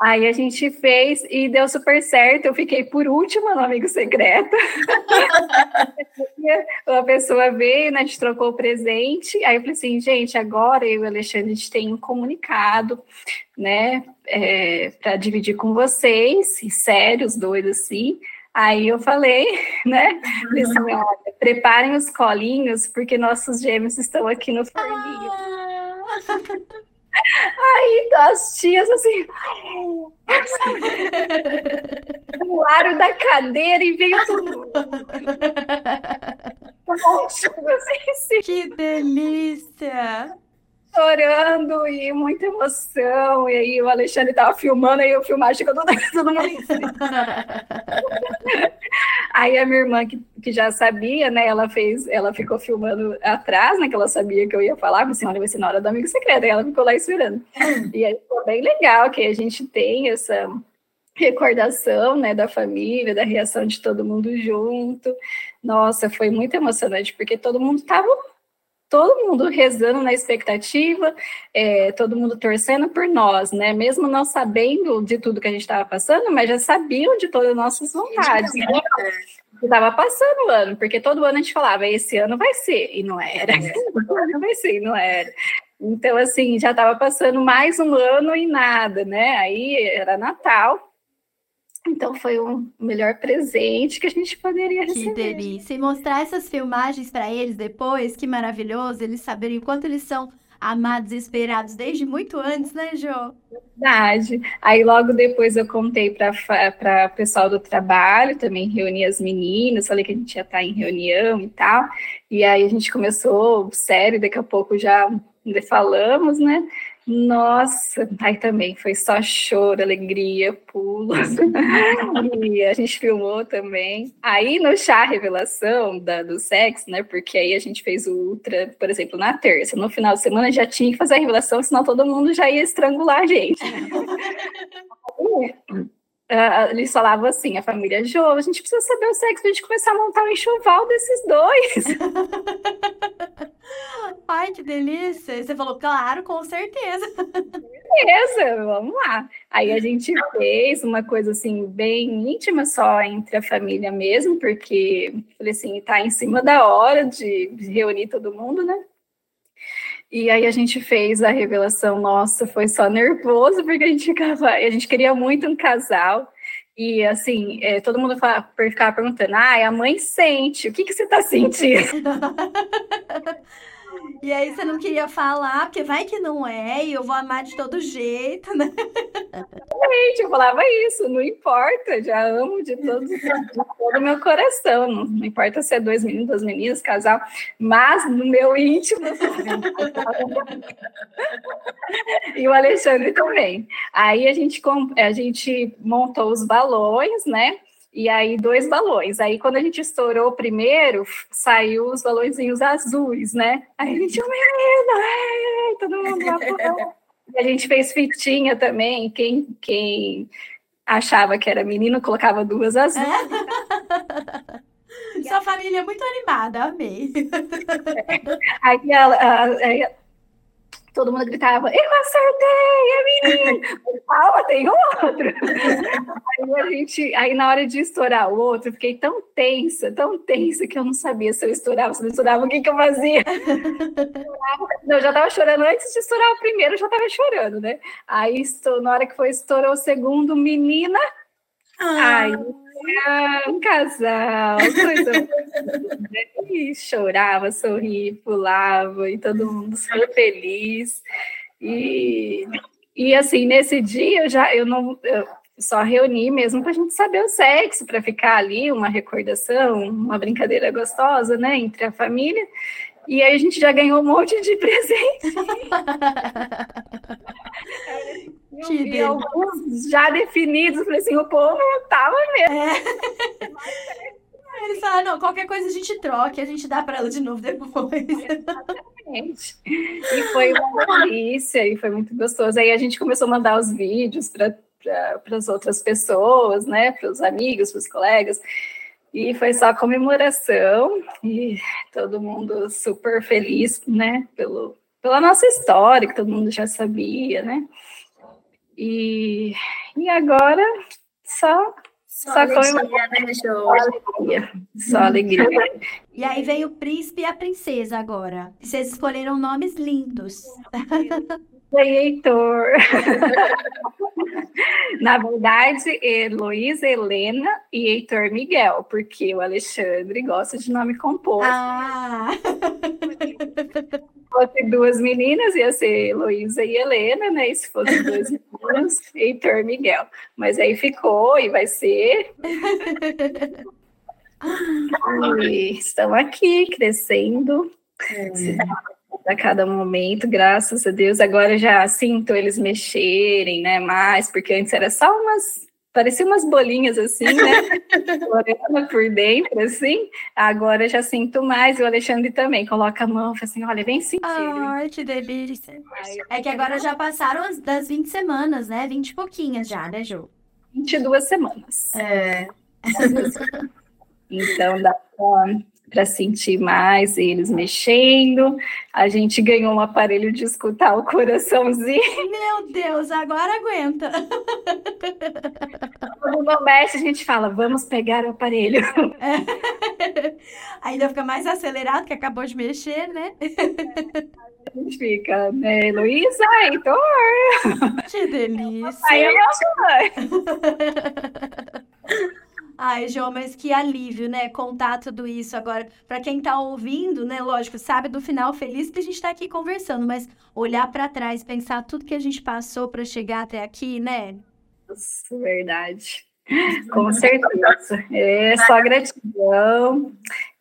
Aí a gente fez e deu super certo. Eu fiquei por última no Amigo Secreto. a pessoa veio, né, a gente trocou o presente. Aí eu falei assim, gente, agora eu e o Alexandre, a gente tem um comunicado, né, é, para dividir com vocês, e sérios, dois assim. Aí eu falei, né, falei assim, olha, preparem os colinhos, porque nossos gêmeos estão aqui no forninho. Aí as tias assim. Pularam da cadeira e veio tudo. Assim, que delícia! Chorando e muita emoção. E aí o Alexandre tava filmando, aí eu filmava, chegou todo, todo mundo em Aí a minha irmã, que, que já sabia, né, ela fez, ela ficou filmando atrás, né, que ela sabia que eu ia falar, assim, olha, vai ser na hora do amigo secreto, aí ela ficou lá esperando. E aí ficou bem legal que a gente tem essa recordação, né, da família, da reação de todo mundo junto. Nossa, foi muito emocionante, porque todo mundo estava todo mundo rezando na expectativa, é, todo mundo torcendo por nós, né? Mesmo não sabendo de tudo que a gente estava passando, mas já sabiam de todas as nossas vontades. Né? Estava passando o ano, porque todo ano a gente falava, esse ano vai ser, e não era. É. ano vai ser, e não era. Então, assim, já estava passando mais um ano e nada, né? Aí era Natal, então foi o melhor presente que a gente poderia receber. Que delícia. E mostrar essas filmagens para eles depois, que maravilhoso, eles saberem o quanto eles são amados e esperados desde muito antes, né, Jo? Verdade. Aí logo depois eu contei para o pessoal do trabalho, também reuni as meninas, falei que a gente ia estar em reunião e tal. E aí a gente começou sério, daqui a pouco já falamos, né? Nossa, aí também foi só choro, alegria, pulos. e a gente filmou também. Aí no chá revelação da, do sexo, né? Porque aí a gente fez o ultra, por exemplo, na terça. No final de semana já tinha que fazer a revelação, senão todo mundo já ia estrangular a gente. Uh, eles falavam assim, a família Jo, a gente precisa saber o sexo pra gente começar a montar um enxoval desses dois. Ai, que delícia! E você falou, claro, com certeza. Beleza, vamos lá. Aí a gente fez uma coisa assim, bem íntima só entre a família mesmo, porque falei assim, tá em cima da hora de reunir todo mundo, né? E aí a gente fez a revelação, nossa, foi só nervoso, porque a gente ficava, a gente queria muito um casal. E assim, é, todo mundo ficava perguntando, ah, a mãe sente, o que, que você está sentindo? E aí você não queria falar, porque vai que não é, e eu vou amar de todo jeito, né? Gente, eu falava isso, não importa, já amo de todo, de todo o meu coração. Não, não, importa se é dois meninos, duas meninas, casal, mas no meu íntimo. e o Alexandre também. Aí a gente, a gente montou os balões, né? E aí, dois balões. Aí, quando a gente estourou o primeiro, saiu os balõezinhos azuis, né? Aí a gente, é, todo mundo lá A gente fez fitinha também. Quem, quem achava que era menino, colocava duas azuis. É. Sua família é muito animada, amei. Aí a, a, todo mundo gritava, eu acertei, é menino! Calma, tem outro! aí, a gente, aí na hora de estourar o outro, eu fiquei tão tensa, tão tensa, que eu não sabia se eu estourava, se não estourava, o que, que eu fazia? não, eu já estava chorando antes de estourar o primeiro, eu já estava chorando, né? Aí, estou, na hora que foi estourar o segundo, menina, ah. Ai, um casal, coisa e chorava, sorria, pulava, e todo mundo super feliz. E, e assim, nesse dia eu já eu não eu só reuni mesmo para a gente saber o sexo, para ficar ali uma recordação, uma brincadeira gostosa, né, entre a família. E aí a gente já ganhou um monte de presente. vi alguns já definidos, falei assim, o povo estava mesmo. É. Eles pensar, não, qualquer coisa a gente troca, a gente dá para ela de novo depois. Exatamente. E foi uma delícia, e foi muito gostoso. Aí a gente começou a mandar os vídeos para as outras pessoas, né, para os amigos, para os colegas. E foi só comemoração e todo mundo super feliz, né, pelo, pela nossa história, que todo mundo já sabia, né? E, e agora só só, só alegria, né, Só alegria. Só alegria. E aí vem o príncipe e a princesa agora. Vocês escolheram nomes lindos. Oi, Heitor. Na verdade, Heloísa Helena e Heitor Miguel, porque o Alexandre gosta de nome composto. Ah! Se fosse duas meninas, ia ser Heloísa e Helena, né? E se fosse dois meninos, Heitor Miguel. Mas aí ficou e vai ser. e estamos aqui crescendo. É a cada momento, graças a Deus. Agora já sinto eles mexerem, né? Mais, porque antes era só umas. Parecia umas bolinhas assim, né? Florando por dentro, assim. Agora já sinto mais. E o Alexandre também coloca a mão, fala assim: olha, vem sentir. Ai, que delícia. É que agora já passaram das 20 semanas, né? 20 e pouquinhas já, né, Ju? 22 semanas. É. Então dá pra para sentir mais eles mexendo. A gente ganhou um aparelho de escutar o coraçãozinho. Meu Deus, agora aguenta. Quando não mexe, a gente fala, vamos pegar o aparelho. É. Ainda fica mais acelerado, que acabou de mexer, né? A gente fica, né, Luísa, Heitor. Que delícia. Aí eu Ai, João, mas que alívio, né? Contar tudo isso agora. Para quem tá ouvindo, né? Lógico, sabe do final feliz que a gente tá aqui conversando, mas olhar para trás, pensar tudo que a gente passou para chegar até aqui, né? Nossa, verdade. Com certeza. É só gratidão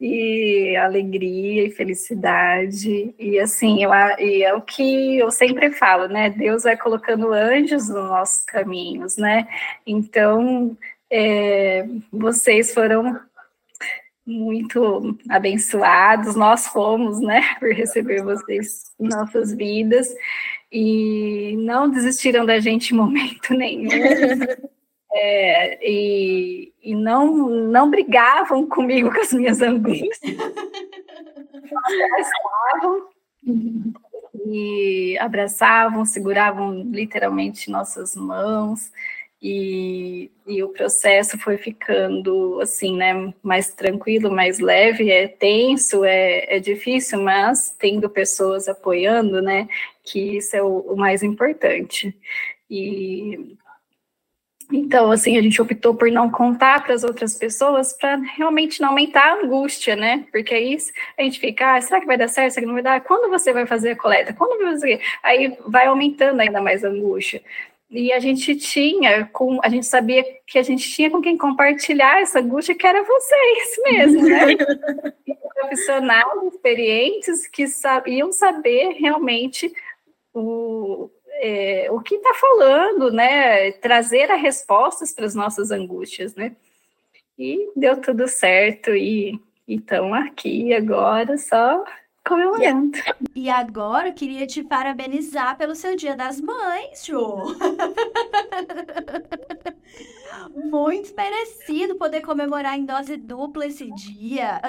e alegria e felicidade. E assim, eu, e é o que eu sempre falo, né? Deus vai colocando anjos nos nossos caminhos, né? Então, é, vocês foram muito abençoados, nós fomos, né, por receber vocês em nossas vidas e não desistiram da gente em momento nenhum. É, e, e não, não brigavam comigo com as minhas angústias. abraçavam e abraçavam, seguravam literalmente nossas mãos e, e o processo foi ficando assim, né, mais tranquilo, mais leve, é tenso, é, é difícil, mas tendo pessoas apoiando, né, que isso é o, o mais importante. E então, assim, a gente optou por não contar para as outras pessoas para realmente não aumentar a angústia, né? Porque aí a gente fica, ah, será que vai dar certo? Será que não vai dar? Quando você vai fazer a coleta? Quando fazer? Aí vai aumentando ainda mais a angústia. E a gente tinha, com, a gente sabia que a gente tinha com quem compartilhar essa angústia, que era vocês mesmo, né? Profissionais experientes que sabiam saber realmente o, é, o que está falando, né? Trazer as respostas para as nossas angústias, né? E deu tudo certo e estão aqui agora só comemorando. E agora eu queria te parabenizar pelo seu Dia das Mães, Jô. Muito merecido poder comemorar em dose dupla esse dia.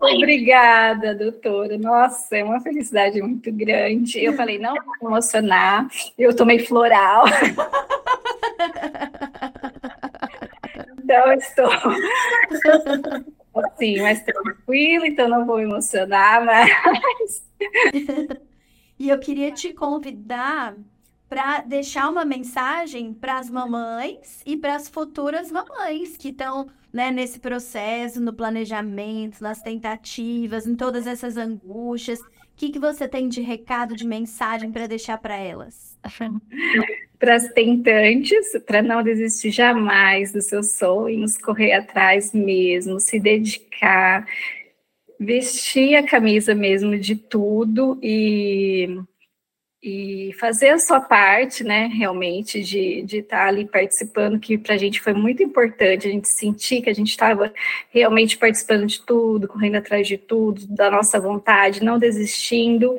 Obrigada, doutora. Nossa, é uma felicidade muito grande. Eu falei, não vou emocionar. Eu tomei floral. então, estou assim, mais tranquilo, então não vou emocionar mais. e eu queria te convidar para deixar uma mensagem para as mamães e para as futuras mamães que estão né, nesse processo, no planejamento, nas tentativas, em todas essas angústias. O que, que você tem de recado, de mensagem para deixar para elas? Para as tentantes, para não desistir jamais dos seus sonhos, correr atrás mesmo, se dedicar, vestir a camisa mesmo de tudo e, e fazer a sua parte, né, realmente, de, de estar tá ali participando, que para a gente foi muito importante, a gente sentir que a gente estava realmente participando de tudo, correndo atrás de tudo, da nossa vontade, não desistindo,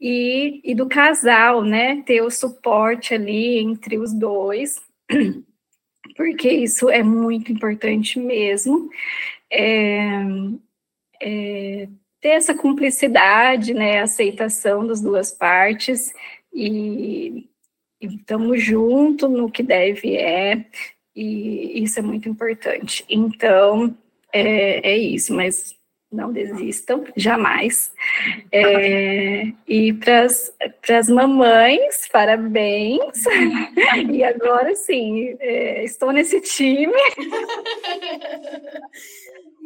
e, e do casal, né, ter o suporte ali entre os dois, porque isso é muito importante mesmo. É, é, ter essa cumplicidade, né, aceitação das duas partes e estamos juntos no que deve é, e isso é muito importante. Então, é, é isso, mas não desistam, jamais. É, e para as mamães, parabéns. E agora sim, é, estou nesse time.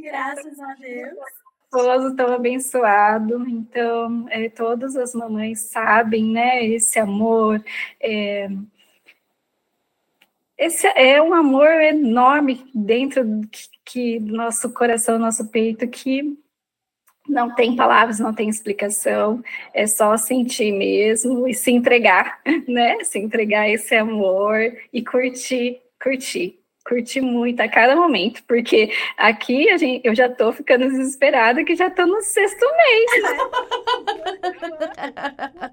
Graças a Deus esposo tão abençoado, então é, todas as mamães sabem, né, esse amor, é, esse é um amor enorme dentro que, que, do nosso coração, nosso peito, que não tem palavras, não tem explicação, é só sentir mesmo e se entregar, né, se entregar a esse amor e curtir, curtir curti muito a cada momento, porque aqui a gente, eu já tô ficando desesperada que já tô no sexto mês, né?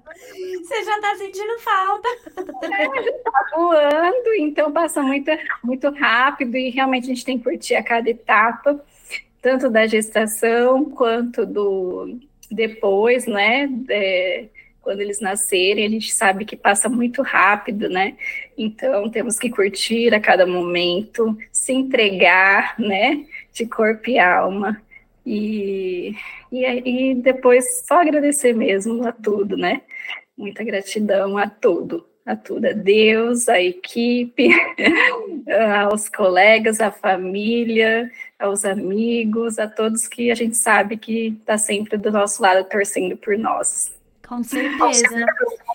Você já tá sentindo falta. É, tá voando, então passa muito, muito rápido e realmente a gente tem que curtir a cada etapa, tanto da gestação quanto do depois, né? É, quando eles nascerem, a gente sabe que passa muito rápido, né? Então temos que curtir a cada momento, se entregar, né? De corpo e alma. E, e, e depois só agradecer mesmo a tudo, né? Muita gratidão a tudo, a tudo, a Deus, a equipe, aos colegas, à família, aos amigos, a todos que a gente sabe que está sempre do nosso lado torcendo por nós. Com certeza.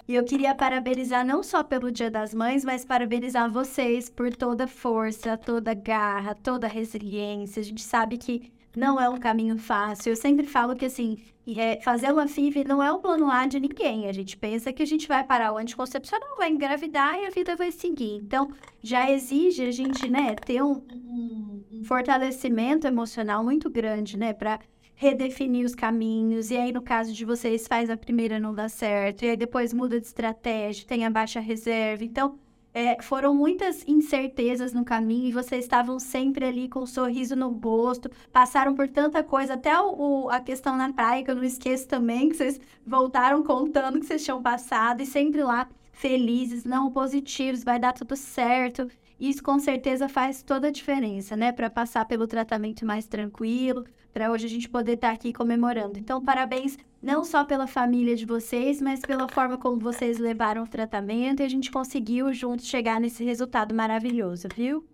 E eu queria parabenizar não só pelo Dia das Mães, mas parabenizar vocês por toda força, toda garra, toda resiliência. A gente sabe que não é um caminho fácil. Eu sempre falo que, assim, é, fazer uma FIV não é um plano A de ninguém. A gente pensa que a gente vai parar o anticoncepcional, vai engravidar e a vida vai seguir. Então, já exige a gente, né, ter um, um fortalecimento emocional muito grande, né, para redefinir os caminhos, e aí no caso de vocês faz a primeira não dá certo, e aí depois muda de estratégia, tem a baixa reserva. Então, é, foram muitas incertezas no caminho e vocês estavam sempre ali com um sorriso no rosto, passaram por tanta coisa, até o, o, a questão na praia, que eu não esqueço também, que vocês voltaram contando que vocês tinham passado e sempre lá felizes, não positivos, vai dar tudo certo. Isso com certeza faz toda a diferença, né? Para passar pelo tratamento mais tranquilo, para hoje a gente poder estar tá aqui comemorando. Então, parabéns não só pela família de vocês, mas pela forma como vocês levaram o tratamento e a gente conseguiu juntos chegar nesse resultado maravilhoso, viu?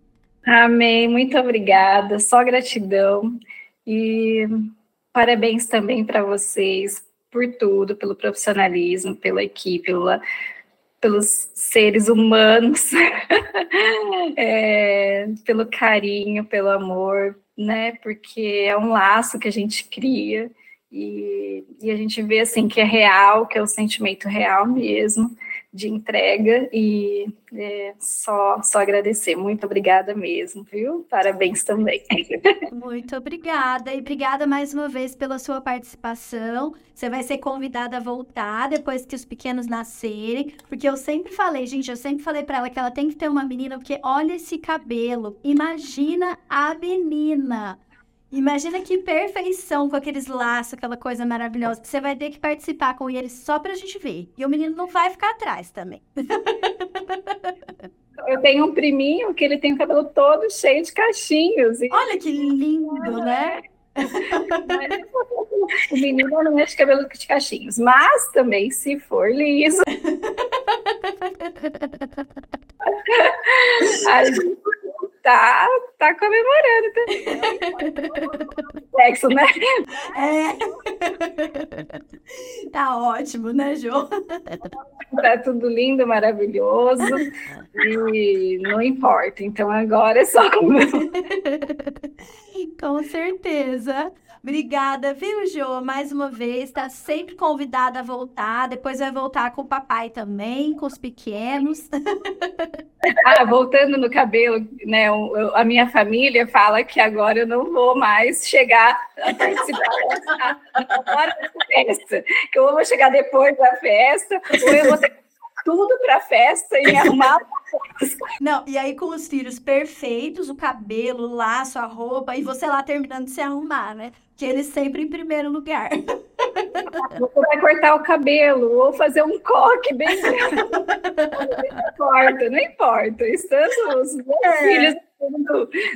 Amém, muito obrigada, só gratidão. E parabéns também para vocês por tudo, pelo profissionalismo, pela equipe, pela, pelos seres humanos, é, pelo carinho, pelo amor, né? Porque é um laço que a gente cria e, e a gente vê assim que é real, que é o sentimento real mesmo de entrega e é, só, só agradecer. Muito obrigada mesmo, viu? Parabéns também. Muito obrigada. E obrigada mais uma vez pela sua participação. Você vai ser convidada a voltar depois que os pequenos nascerem, porque eu sempre falei, gente, eu sempre falei para ela que ela tem que ter uma menina, porque olha esse cabelo. Imagina a menina. Imagina que perfeição com aqueles laços, aquela coisa maravilhosa. Você vai ter que participar com ele só pra gente ver. E o menino não vai ficar atrás também. Eu tenho um priminho que ele tem o cabelo todo cheio de cachinhos. Olha que lindo, né? o menino não é de cabelo de cachinhos, mas também se for liso. a gente tá, tá comemorando também. Sexo, né? É. Tá ótimo, né, Jô? Tá tudo lindo, maravilhoso. E não importa. Então agora é só comemorar. Com certeza. Obrigada, viu, Jô? Mais uma vez, está sempre convidada a voltar. Depois vai voltar com o papai também, com os pequenos. Ah, voltando no cabelo, né? A minha família fala que agora eu não vou mais chegar a participar da festa, que eu vou chegar depois da festa, ou eu vou ter tudo para festa e arrumar. Não, e aí com os filhos perfeitos, o cabelo, o laço, a roupa, e você lá terminando de se arrumar, né? Que eles sempre em primeiro lugar. Você vai cortar o cabelo ou fazer um coque bem. não importa, não importa. Estando os meus é. filhos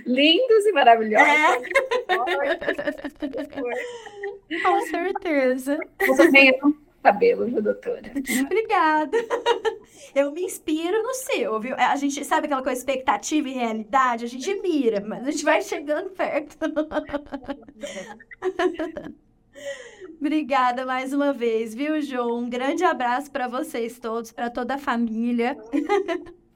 lindos e maravilhosos. É. Com certeza. Você tem cabelo, viu, doutora? Obrigada. Eu me inspiro no seu, viu? A gente sabe aquela coisa, expectativa e realidade, a gente mira, mas a gente vai chegando perto. Obrigada mais uma vez, viu, João? Um grande abraço para vocês todos, para toda a família.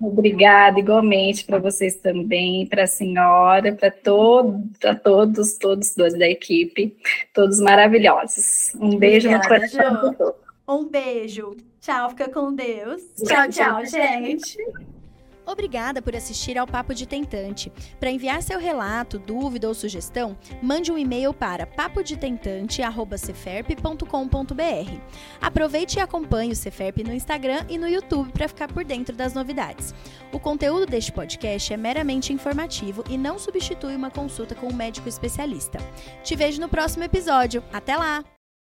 Obrigada, igualmente para vocês também, para a senhora, para todo, todos, todos, todos da equipe, todos maravilhosos. Um beijo Obrigada, no coração. Um beijo. Tchau, fica com Deus. Tchau, tchau, gente. Obrigada por assistir ao Papo de Tentante. Para enviar seu relato, dúvida ou sugestão, mande um e-mail para papodetentante@ceferp.com.br. Aproveite e acompanhe o Ceferp no Instagram e no YouTube para ficar por dentro das novidades. O conteúdo deste podcast é meramente informativo e não substitui uma consulta com um médico especialista. Te vejo no próximo episódio. Até lá!